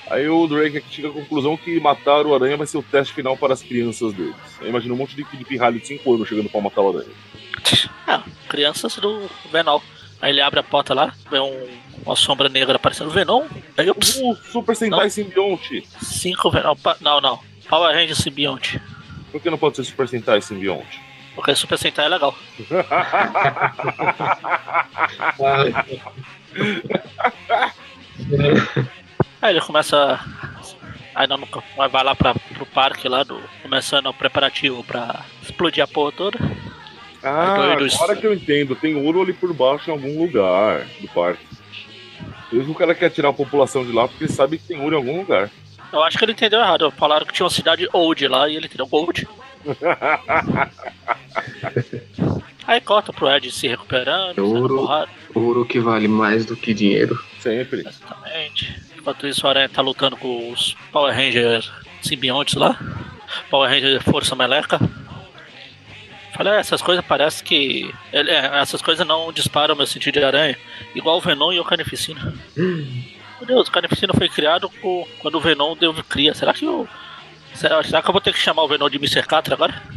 Aí o Drake chega à conclusão que matar o Aranha vai ser o teste final para as crianças deles. Eu imagino um monte de, de pirralho de 5 anos chegando pra matar o Aranha. Ah, crianças do Venom. Aí ele abre a porta lá, vê um, uma sombra negra aparecendo Venom. Aí, ups, O Super Sentai Não. Simbionte. cinco Venom. Não, não. Power Ranger Simbionte. Por que não pode ser Super Sentai Simbionte? Porque Super Sentai é legal. Aí ele começa. Aí não, vai lá pra, pro parque lá, do, começando o preparativo pra explodir a porra toda. ah, doido. agora que eu entendo. Tem ouro ali por baixo em algum lugar do parque. Que o cara quer tirar a população de lá porque ele sabe que tem ouro em algum lugar. Eu acho que ele entendeu errado. Falaram que tinha uma cidade Old lá e ele entendeu Gold. Aí corta pro Ed se recuperando, Ouro. Ouro que vale mais do que dinheiro. Sempre. Exatamente. Enquanto isso, o Aranha tá lutando com os Power Rangers simbiontes lá. Power Ranger Força Meleca. Falei, "É, essas coisas parece que. ele- é, essas coisas não disparam meu sentido de aranha. Igual o Venom e o Carnificina. Meu Deus, o Carnificina foi criado por- quando o Venom deu cria. Será que eu. Será, será que eu vou ter que chamar o Venom de Mr. Catra agora?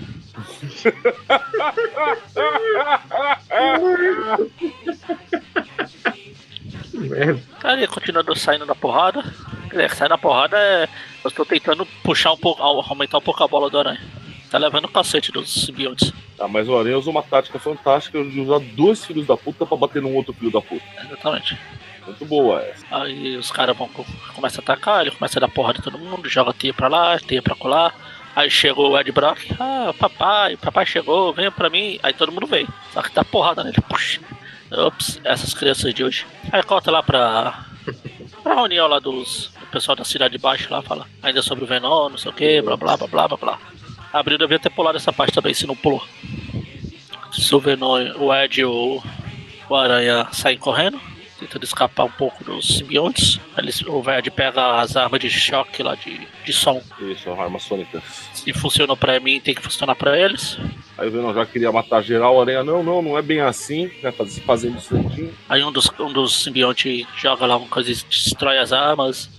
Merda. Aí ele continua saindo da porrada. É, sai na porrada é. Eu estou tentando puxar um pouco, au- aumentar um pouco a bola do aranha. Tá levando o cacete dos simbiontes. Ah, mas o Aranha usa uma tática fantástica de usar dois filhos da puta pra bater num outro filho da puta. Exatamente. Muito boa essa. Aí os caras vão co- começam a atacar, ele começa a dar porrada em todo mundo, joga teia pra lá, teia pra colar. Aí chegou o Ed Brock, ah, papai, papai chegou, venha pra mim. Aí todo mundo veio. Só que dá porrada nele. Puxa. Ops, essas crianças de hoje. Aí corta lá pra. pra reunião lá dos. do pessoal da cidade de baixo lá, fala ainda sobre o Venom, não sei o que, blá blá blá blá blá blá. Abril devia ter pulado essa parte também, se não pulou. Se o Venom, o Ed e o, o Aranha saem correndo, tentando escapar um pouco dos simbiontes. Eles, o Ed pega as armas de choque lá de, de som. Isso, armas sônicas. Se funcionou pra mim, tem que funcionar pra eles. Aí o Venom já queria matar geral, o Aranha, não, não, não é bem assim, né? faz- Se fazendo certinho. Aí um dos, um dos simbiontes joga lá uma coisa e destrói as armas.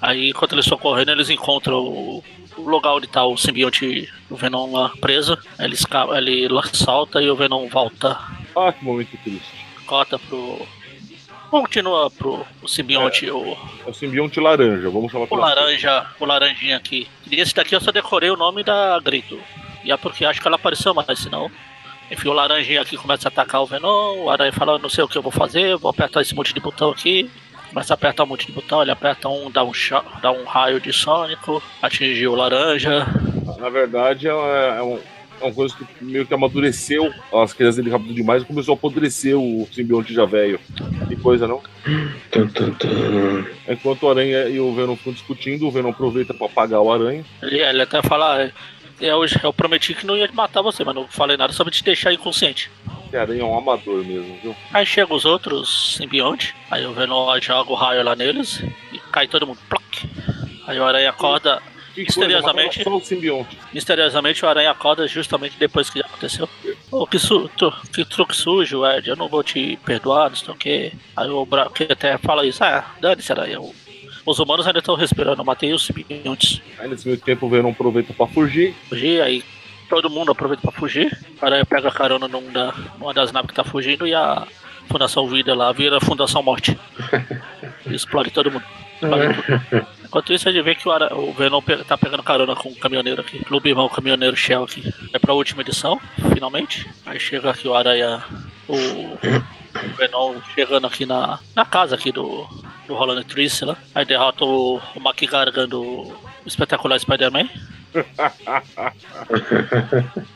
Aí enquanto eles estão correndo, eles encontram o, o lugar onde tá o simbionte do Venom lá preso. Ele, escapa, ele salta e o Venom volta. Ah, que momento triste. Corta pro. Continua pro o simbionte, o, É o simbionte laranja, vamos chamar o pela- laranja, o laranjinha aqui. E esse daqui eu só decorei o nome da Grito. E é porque acho que ela apareceu mais, senão. Enfim, o laranjinha aqui começa a atacar o Venom, o Aranha fala, não sei o que eu vou fazer, vou apertar esse monte de botão aqui. Começa a apertar um monte de botão, ele aperta um, dá um, dá um raio de sônico, atinge o laranja. Na verdade, é, é um, É uma coisa que meio que amadureceu as crianças dele rápido demais e começou a apodrecer o simbionte já velho. Que coisa, não? Enquanto o Aranha e o Venom ficam discutindo, o Venom aproveita pra apagar o Aranha. Ele, ele até fala. "É, Eu, eu prometi que não ia matar você, mas não falei nada sobre te deixar inconsciente. Esse Aranha é um amador mesmo, viu? Aí chegam os outros simbiontes, aí o Venom joga o raio lá neles e cai todo mundo. Ploc. Aí o Aranha acorda. Que Misteriosamente- coisa, mataram só o simbionte. Misteriosamente o Aranha acorda justamente depois que aconteceu. Ô, que, su tu- que truque sujo, Ed, eu não vou te perdoar, não sei o que. Aí o até fala isso, ah, dane-se, Aranha. o- Os humanos ainda estão respirando, eu matei os simbiontes. Aí nesse meio tempo o Venom aproveita pra fugir. Fugir, aí todo mundo aproveita pra fugir. O Aranha pega carona num da, numa das naves que tá fugindo e a Fundação Vida lá vira Fundação Morte. E explode todo mundo. Explode tudo. Enquanto isso, a gente vê que o, Ara- o Venom pe- tá pegando carona com o caminhoneiro aqui. Clube Irmão Caminhoneiro Shell aqui. É pra última edição, finalmente. Aí chega aqui o Aranha. O, o Venom chegando aqui na, na casa aqui do, do Roland Trice lá. Aí derrota o, o McGargan do espetacular Spider-Man.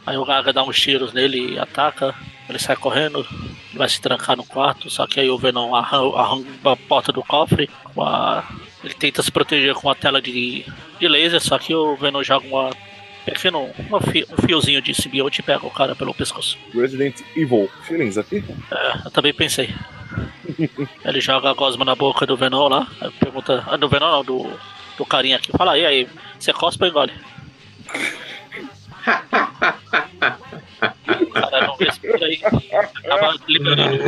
Aí o Gaga dá uns tiros nele e ataca. Ele sai correndo, vai se trancar no quarto, só que aí o Venom arran- arromba a porta do cofre. com a- Ele tenta se proteger com uma tela de, de laser, só que o Venom joga uma fi- um fiozinho de simbionte e pega o cara pelo pescoço. Resident Evil. Feelings aqui? É, eu também pensei. Ele joga a gosma na boca do Venom lá, pergunta. Ah, do Venom não, do, do carinha aqui. Fala aí, aí, você cospa ou engole? O cara não respira aí. Acaba liberando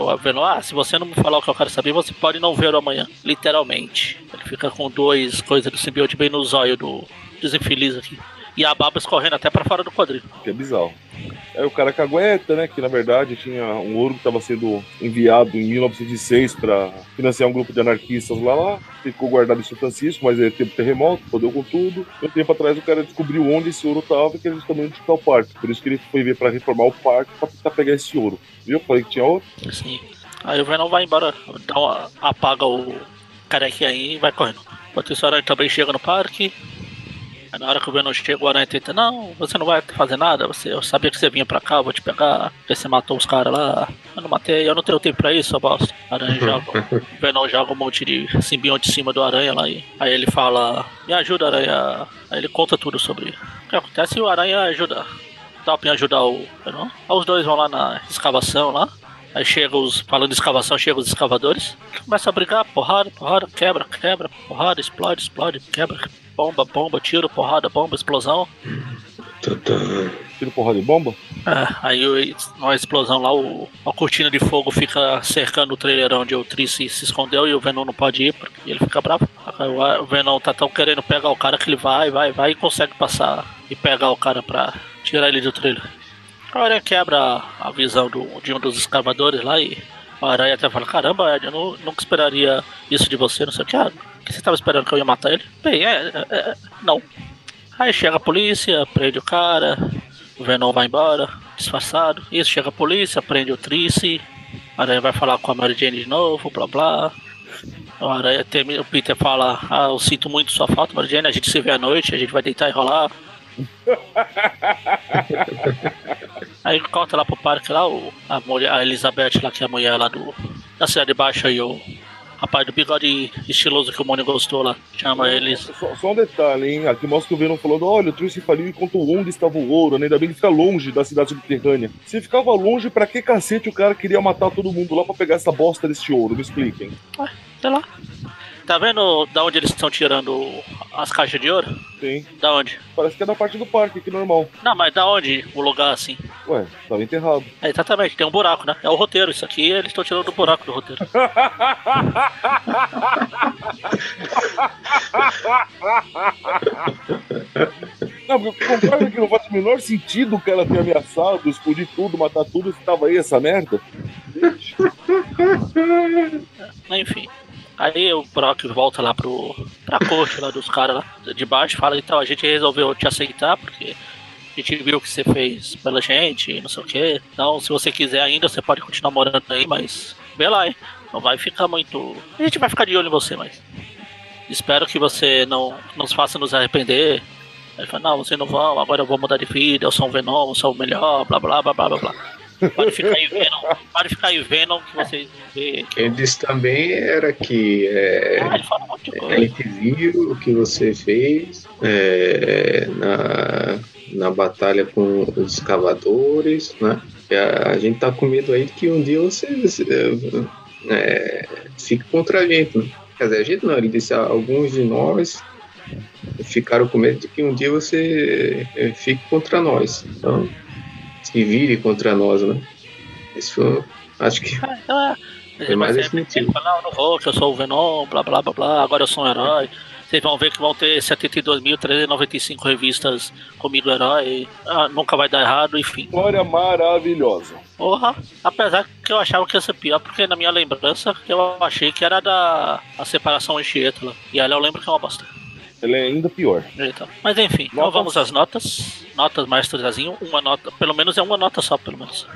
O Venom, ah, se você não me falar o que eu quero saber, você pode não ver o amanhã. Literalmente. Ele fica com dois coisas do simbionte bem no zóio do, dos infeliz aqui. E a baba escorrendo até pra fora do quadril. Que é bizarro. Aí o cara cagueta, né? Que na verdade tinha um ouro que estava sendo enviado em 1906 para financiar um grupo de anarquistas lá, lá. Ficou guardado em São Francisco, mas aí teve terremoto, fodeu com tudo. E um tempo atrás o cara descobriu onde esse ouro estava e que era justamente ficar o parque. Por isso que ele foi ver para reformar o parque para tentar pegar esse ouro. Viu? Falei que tinha ouro. Assim. Aí o Venom vai embora, dá uma- apaga o carequinha aí e vai correndo. Enquanto isso, o Aranha também chega no parque. Aí na hora que o Venom chega, o Aranha tenta, não, você não vai fazer nada, você, eu sabia que você vinha pra cá, vou te pegar, porque você matou os caras lá. Eu não matei, eu não tenho tempo pra isso, bosta. Aranha joga, o Venom joga um monte de simbionte em cima do Aranha lá e aí ele fala, me ajuda, Aranha. Aí ele conta tudo sobre o que acontece e o Aranha ajuda. Top em ajudar o Venom. Aí os dois vão lá na escavação lá. Aí chega os. Falando de escavação, chega os escavadores. Começa a brigar, porrada, porrada, quebra, quebra, porrada, explode, explode, quebra, bomba, bomba, tiro, porrada, bomba, explosão. Tiro porrada de bomba. É, aí na explosão lá, o, a cortina de fogo fica cercando o trailer onde o Trice se escondeu e o Venom não pode ir, porque ele fica bravo. O o Venom tá tão querendo pegar o cara que ele vai, vai, vai e consegue passar e pegar o cara pra tirar ele do trailer. A Aranha quebra a visão do, de um dos escavadores lá e a Aranha até fala, caramba, Ed, eu nu- nunca esperaria isso de você, não sei o que. Ah, o que você tava esperando que eu ia matar ele? Bem, é, é, é, não. Aí chega a polícia, prende o cara, o Venom vai embora, disfarçado. Isso, chega a polícia, prende o Trice, a Aranha vai falar com a Mary Jane de novo, blá blá. O, Aranha termina, o Peter fala, ah, eu sinto muito sua falta, Mary Jane, a gente se vê à noite, a gente vai deitar e rolar. Aí corta lá pro parque lá, o, a, mulher, a Elizabeth lá, que é a mulher lá do, da Cidade Baixa e o rapaz do bigode estiloso que o Mônio gostou lá, chama eles. Só, só um detalhe, hein? Aqui mostra que o Venom falando: olha, o Trice faliu e contou onde estava o ouro, né? Ainda bem que fica longe da cidade subterrânea. Se ficava longe, pra que cacete o cara queria matar todo mundo lá pra pegar essa bosta desse ouro? Me expliquem. Sei lá. Tá vendo da onde eles estão tirando as caixas de ouro? Tem. Da onde? Parece que é da parte do parque, que normal. Não, mas da onde o lugar assim? Ué, tava enterrado. É, exatamente, tem um buraco, né? É o roteiro, isso aqui eles estão tirando do buraco do roteiro. Não, porque concorda que não faz o menor sentido o cara ter ameaçado, explodir tudo, matar tudo, se tava aí essa merda? Enfim. Aí o Brock volta lá pro, pra corte lá dos caras lá de baixo, fala, então a gente resolveu te aceitar, porque a gente viu o que você fez pela gente, não sei o que. Então, se você quiser ainda, você pode continuar morando aí, mas vê lá, hein? Não vai ficar muito. A gente vai ficar de olho em você, mas. Espero que você não nos faça nos arrepender Aí fala, não, vocês não vão, agora eu vou mudar de vida, eu sou um Venom, eu sou o melhor, blá blá blá blá blá blá. Pode ficar aí vendo, pode ficar aí vendo que vocês vê. Ele disse também era que é, Ah, ele fala um monte de a coisa. gente viu o que você fez é, na, na batalha com os escavadores, né? A, a gente tá com medo aí de que um dia você é, é, fique contra a gente, né? Quer dizer, a gente não, ele disse "Ah, alguns de nós ficaram com medo de que um dia você é, fique contra nós. Então, se vire contra nós, né? Esse foi, acho que Ah, então é. Foi mais Mas esse motivo. fala, não, eu não vou, que eu sou o Venom, blá blá blá blá, agora eu sou um herói. Vocês vão ver que vão ter 72.395 revistas comigo herói. Ah, nunca vai dar errado, enfim. História maravilhosa. Porra, apesar que eu achava que ia ser pior, porque na minha lembrança eu achei que era da a separação Anchieta E ela eu lembro que é uma bosta. Ela é ainda pior. Eita. Mas enfim, então Notas. vamos às notas. Notas Zezinho, uma nota, pelo menos é uma nota só, pelo menos.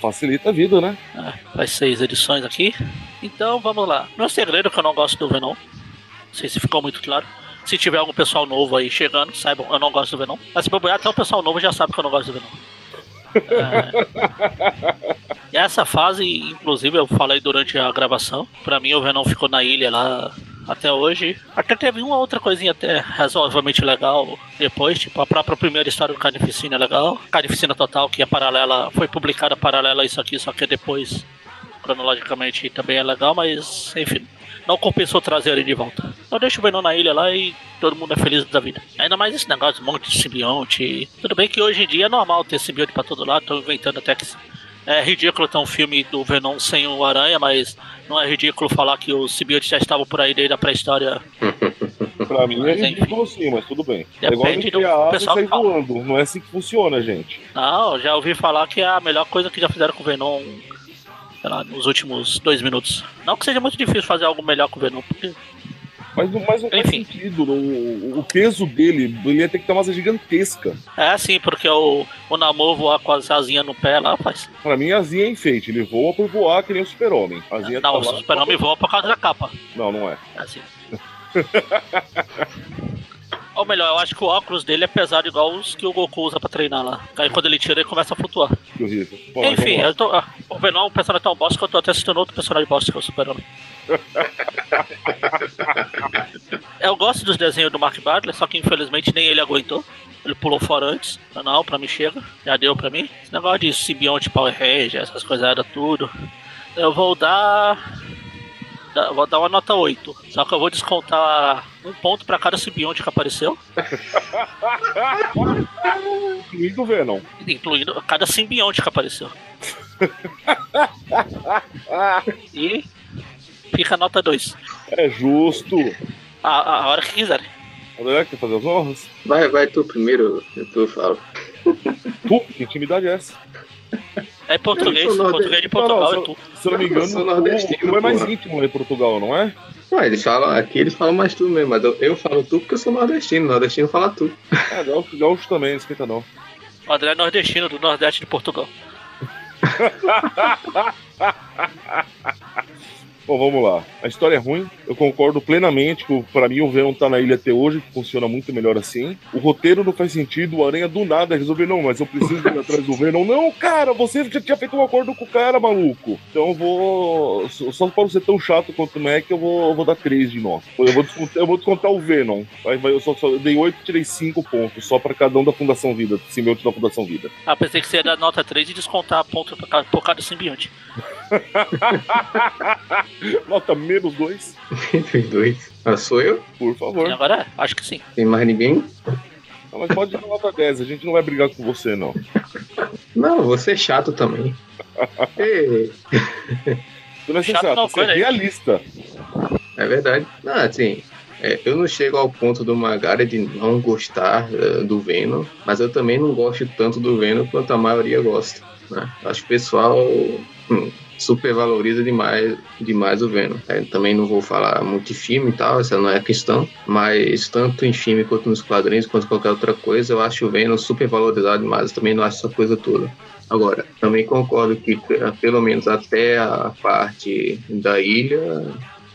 Facilita a vida, né? É, faz seis edições aqui. Então vamos lá. Não é segredo que eu não gosto do Venom. Não sei se ficou muito claro. Se tiver algum pessoal novo aí chegando, saibam, eu não gosto do Venom. Mas se bobear, até o pessoal novo já sabe que eu não gosto do Venom. É. E essa fase, inclusive, eu falei durante a gravação. Pra mim, o Venom ficou na ilha lá até hoje. Até teve uma outra coisinha até razoavelmente legal depois, tipo a própria primeira história do Carnificina é legal. Carnificina Total, que é paralela, foi publicada paralela a isso aqui, só que depois, cronologicamente, também é legal, mas enfim. Não compensou trazer ele de volta. Então deixa o Venom na ilha lá e todo mundo é feliz da vida. Ainda mais esse negócio um monte de simbionte. Tudo bem que hoje em dia é normal ter simbionte pra todo lado, estão inventando até que é ridículo ter um filme do Venom sem o Aranha, mas não é ridículo falar que os simbiontes já estavam por aí desde a pré-história. Pra mim é enfim. ridículo sim, mas tudo bem. é igual a Depende gente do a pessoal sair voando. Não é assim que funciona, gente. Não, já ouvi falar que é a melhor coisa que já fizeram com o Venom, sei lá, nos últimos dois minutos. Não que seja muito difícil fazer algo melhor com o Venom, porque Mas, não- mas não faz Enfim. sentido. O, o peso dele, ele ia ter que ter uma asa gigantesca. é assim, porque o, o Namor voar com as asinhas no pé lá faz. Pra mim, a asinha é enfeite. Ele voa por voar que nem o super-homem. Não, tá o Super-Homem voa por causa da capa. Não, não é. É assim. Ou melhor, eu acho que o óculos dele é pesado igual os que o Goku usa pra treinar lá. Aí quando ele tira, ele começa a flutuar. Que horrível. Bom, Enfim, eu tô, ah, o Venom é um personagem tão bosta que eu tô até assistindo outro personagem bosta que é o Super-Homem. eu gosto dos desenhos do Mark Bagley, só que infelizmente nem ele aguentou. Ele pulou fora antes. Não, pra mim chega. Já deu pra mim. Esse negócio de simbionte Power Ranger, essas coisas tudo. Eu vou dar. Vou dar uma nota 8. Só que eu vou descontar um ponto pra cada simbionte que apareceu. Incluindo o Venom. Incluindo cada simbionte que apareceu. E fica a nota 2. É justo. A, a, a hora que quiserem. André, quer fazer as honras? Vai, vai tu primeiro, eu falo. Tu, que intimidade é essa? É português, português de Não, não, Portugal só- é tu. Se eu não me engano, Eu sou nordestino, tu é mais íntimo lá em Portugal, não é? Não, eles falam, aqui eles falam mais tu mesmo, mas eu, eu falo tu porque eu sou nordestino, nordestino fala tu. É, gaúcho, gaúcho também, não esquenta não. O André é nordestino do Nordeste de Portugal. Bom, vamos lá. A história é ruim. Eu concordo plenamente que, pra mim, o Venom tá na ilha até hoje, que funciona muito melhor assim. O roteiro não faz sentido. O Aranha do nada resolveu, não, mas eu preciso ir atrás do Venom. Não, cara, você já tinha feito um acordo com o cara, maluco. Então eu vou. Só não ser tão chato quanto o Mac, eu vou, eu vou dar 3 de nota. Eu vou descontar, eu vou descontar o Venom. Vai, vai, eu só, só eu dei 8 e tirei 5 pontos, só pra cada um da Fundação Vida, simbionte da Fundação Vida. Ah, pensei que você ia dar nota 3 e descontar ponto por por cada simbionte. Nota menos 2, Tem dois. Ah, sou eu? por E favor. agora acho que sim. Tem mais ninguém? Não, mas pode dar nota 10, a gente não vai brigar com você, não. Não, você é chato também. Ei, Você não é Chato sensato, não, você é aí. realista. é verdade. Não, assim, é, eu não chego ao ponto do Magari de não gostar eh, do Venom, mas eu também não gosto tanto do Venom quanto a maioria gosta. Né? Acho que o pessoal hum, supervaloriza demais, demais o Venom. É, também não vou falar muito de filme e tal, essa não é a questão, mas tanto em filme quanto nos quadrinhos, quanto qualquer outra coisa, eu acho o Venom supervalorizado demais. Eu também não acho essa coisa toda. Agora, também concordo que eh, pelo menos até a parte da ilha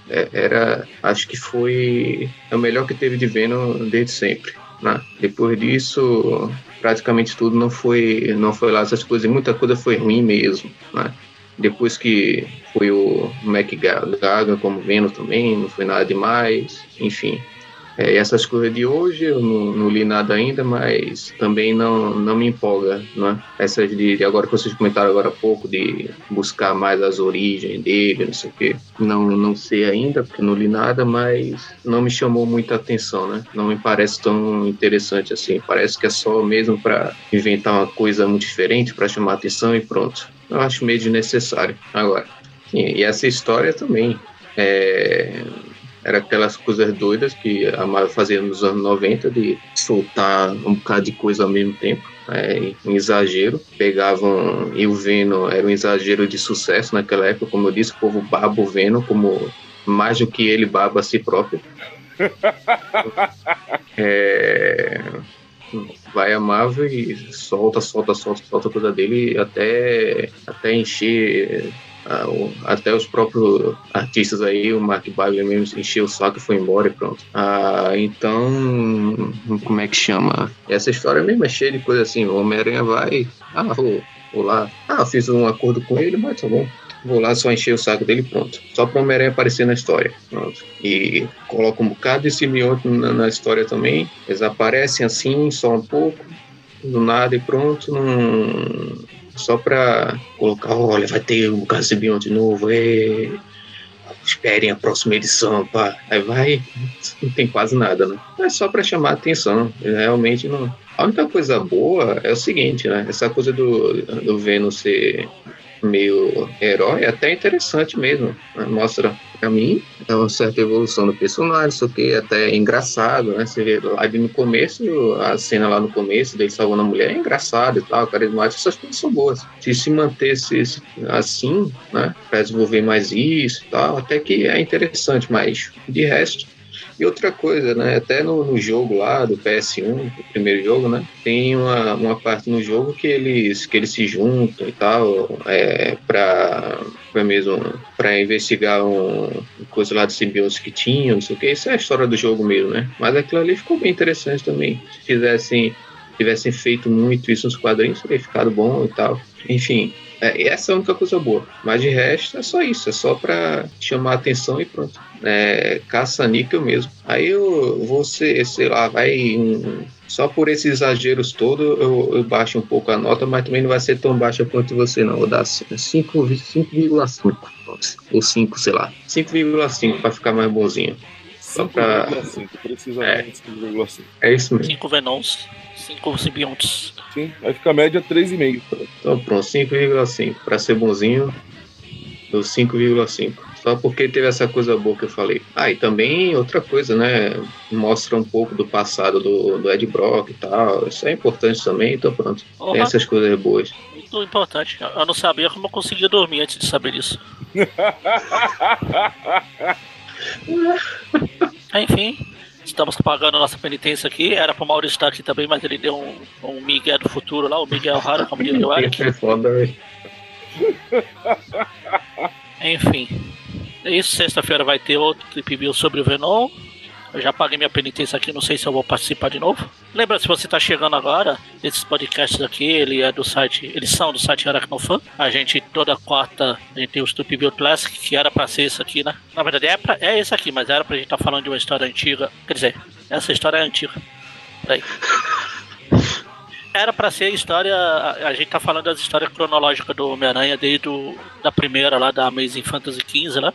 é, era, acho que foi o melhor que teve de Venom desde sempre. Né? Depois disso, praticamente tudo não foi, não foi lá essas coisas, muita coisa foi ruim mesmo. Né? Depois que foi o Mac Gaga como Venom também, não foi nada demais, enfim. É, essas coisas de hoje eu não, não, li nada ainda, mas também não, não me empolga, né? Essas de, de, agora que vocês comentaram agora há pouco, de buscar mais as origens dele, não sei o quê. Não, não sei ainda, porque não li nada, mas não me chamou muita atenção, né? Não me parece tão interessante assim. Parece que é só mesmo para inventar uma coisa muito diferente, para chamar atenção e pronto. Eu acho meio desnecessário. Agora, e, e essa história também. É, era aquelas coisas doidas que a Marvel fazia nos anos 90 de soltar um bocado de coisa ao mesmo tempo. É, um exagero, pegavam e o Venom era um exagero de sucesso naquela época, como eu disse, o povo baba o Venom como mais do que ele baba a si próprio. é, vai a Marvel e solta, solta, solta, solta coisa dele até, até encher até os próprios artistas aí, o Mark Bagley mesmo encheu o saco e foi embora e pronto. Ah, então, como é que chama? Essa história mesmo é cheia de coisa assim, o Homem-Aranha vai, ah, vou, vou lá, ah, fiz um acordo com ele, mas tá bom. Vou lá só encher o saco dele pronto. Só para o Homem-Aranha aparecer na história. Pronto. E coloca um bocado de simbionte na, na história também. Eles aparecem assim, só um pouco, do nada e pronto. Não, só para colocar, olha, vai ter um Casimiro de novo, é... esperem a próxima edição, pá. Aí vai, não tem quase nada, né? É só para chamar a atenção, realmente não. A única coisa boa é o seguinte, né? Essa coisa do, do Venom ser meio herói é até interessante mesmo. Né? Mostra pra mim é uma certa evolução do personagem, só que até é engraçado, né? Você vê lá no começo, a cena lá no começo dele salvando a mulher é engraçado e tal, carismático, essas coisas são boas. Se se mantesse assim, né? Pra desenvolver mais isso e tal, até que é interessante, mas de resto e outra coisa, né? Até no, no, jogo lá do PS1, o primeiro jogo, né? Tem uma, uma parte no jogo que eles, que eles se juntam e tal, é, para mesmo para investigar um coisa lá de simbiose que tinha, não sei o que. Isso é a história do jogo mesmo, né? Mas aquilo ali ficou bem interessante também. Se fizessem tivessem feito muito isso nos quadrinhos, teria ficado bom e tal. Enfim, é, essa é a única coisa boa. Mas de resto é só isso, é só para chamar a atenção e pronto. É, caça-níquel mesmo. Aí eu, você, sei lá, vai. Um, só por esses exageros todos eu, eu, baixo um pouco a nota, mas também não vai ser tão baixa quanto você, não. Vou dar 5,5 ou 5, sei lá. 5,5 para ficar mais bonzinho. 5,5, precisamente é, 5,5. É isso mesmo. 5 Venoms. 5 simbiontes. Sim, vai ficar a média 3,5. Então pronto, 5,5. Para ser bonzinho, do 5,5. Só porque teve essa coisa boa que eu falei. Ah, e também outra coisa, né? Mostra um pouco do passado do, do Ed Brock e tal. Isso é importante também, então pronto. Uhum. Tem essas coisas boas. Muito importante. Eu não sabia como eu conseguia dormir antes de saber isso. Enfim, estamos pagando nossa penitência aqui. Era pro Maurício estar aqui também, mas ele deu um, um Miguel do futuro lá, o Miguel Rara, como diria o Eric. Enfim. É isso, sexta-feira vai ter outro view sobre o Venom. Eu já paguei minha penitência aqui, não sei se eu vou participar de novo. Lembra, se você está chegando agora, esses podcasts aqui, ele é do site, eles são do site Aracnofan. A gente, toda quarta, a gente tem o Stupid View Classic, que era para ser esse aqui, né? Na verdade, é, pra, é esse aqui, mas era pra gente estar tá falando de uma história antiga. Quer dizer, essa história é antiga. Peraí. Era para ser a história. A, a, gente tá falando das histórias cronológicas do Homem-Aranha desde o, da primeira lá da Amazing Fantasy XV, né?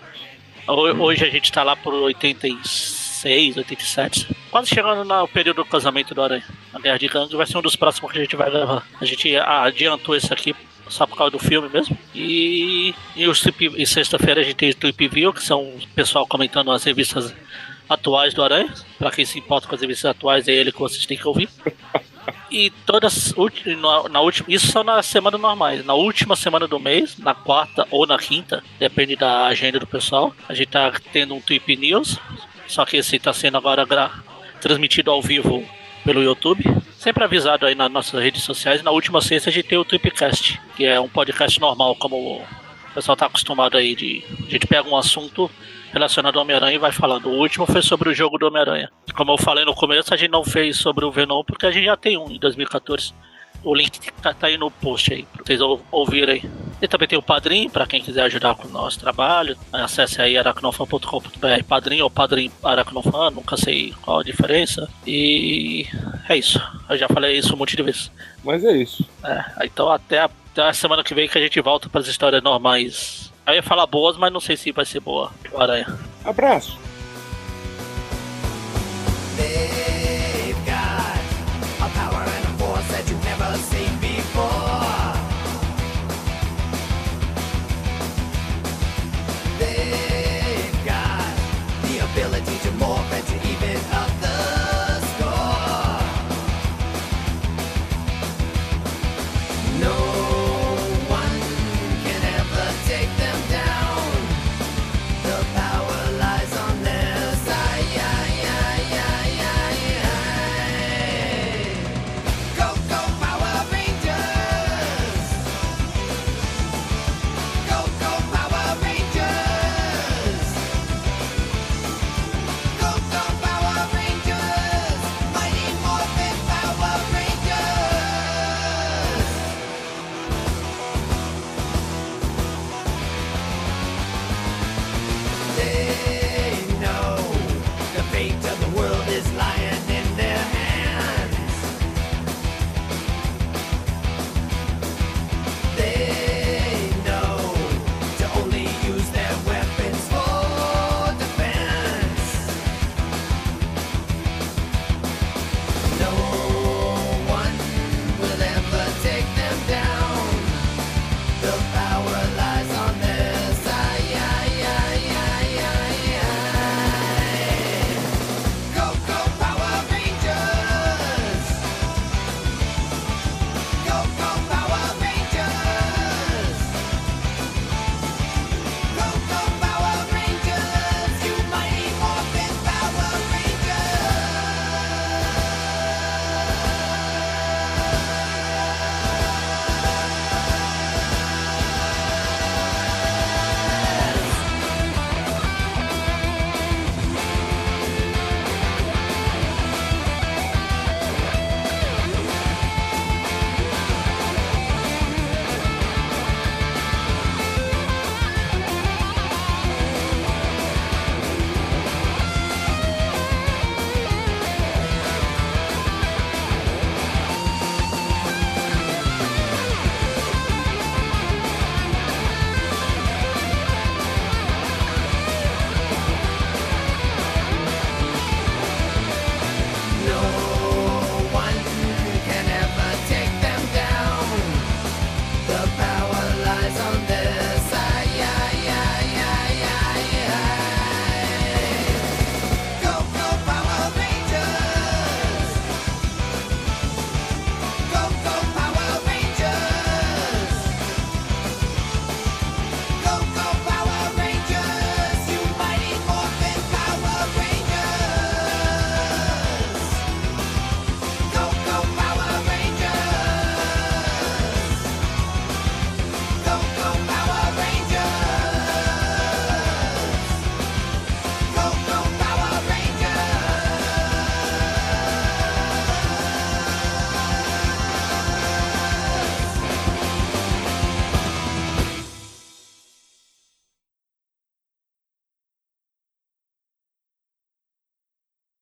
Hoje a gente tá lá por 86 86, 87. Quase chegando no período do casamento do Aranha. A Guerra de Gangue vai ser um dos próximos que a gente vai levar. A gente adiantou esse aqui só por causa do filme mesmo. E, e, e sexta-feira a gente tem o Trip View, que são o pessoal comentando as revistas atuais do Aranha. Pra quem se importa com as revistas atuais, é ele que vocês têm que ouvir. E todas na, na última, isso só na semana normais. Na última semana do mês, na quarta ou na quinta, depende da agenda do pessoal, a gente tá tendo um Trip News só que esse está sendo agora transmitido ao vivo pelo YouTube. Sempre avisado aí nas nossas redes sociais. Na última sexta a gente tem o Tripcast, que é um podcast normal, como o pessoal está acostumado aí de. A gente pega um assunto relacionado ao Homem-Aranha e vai falando. O último foi sobre o jogo do Homem-Aranha. Como eu falei no começo, a gente não fez sobre o Venom porque a gente já tem um em 2014. O link tá, tá aí no post aí, pra vocês ouvirem. E também tem o Padrim, para quem quiser ajudar com o nosso trabalho. Acesse aí aracnofan.com.br Padrim ou Padrim Aracnofan, nunca sei qual a diferença. E é isso. Eu já falei isso um monte de vezes. Mas é isso. É, então até a, até a semana que vem que a gente volta para as histórias normais. Eu ia falar boas, mas não sei se vai ser boa. Aranha. Abraço.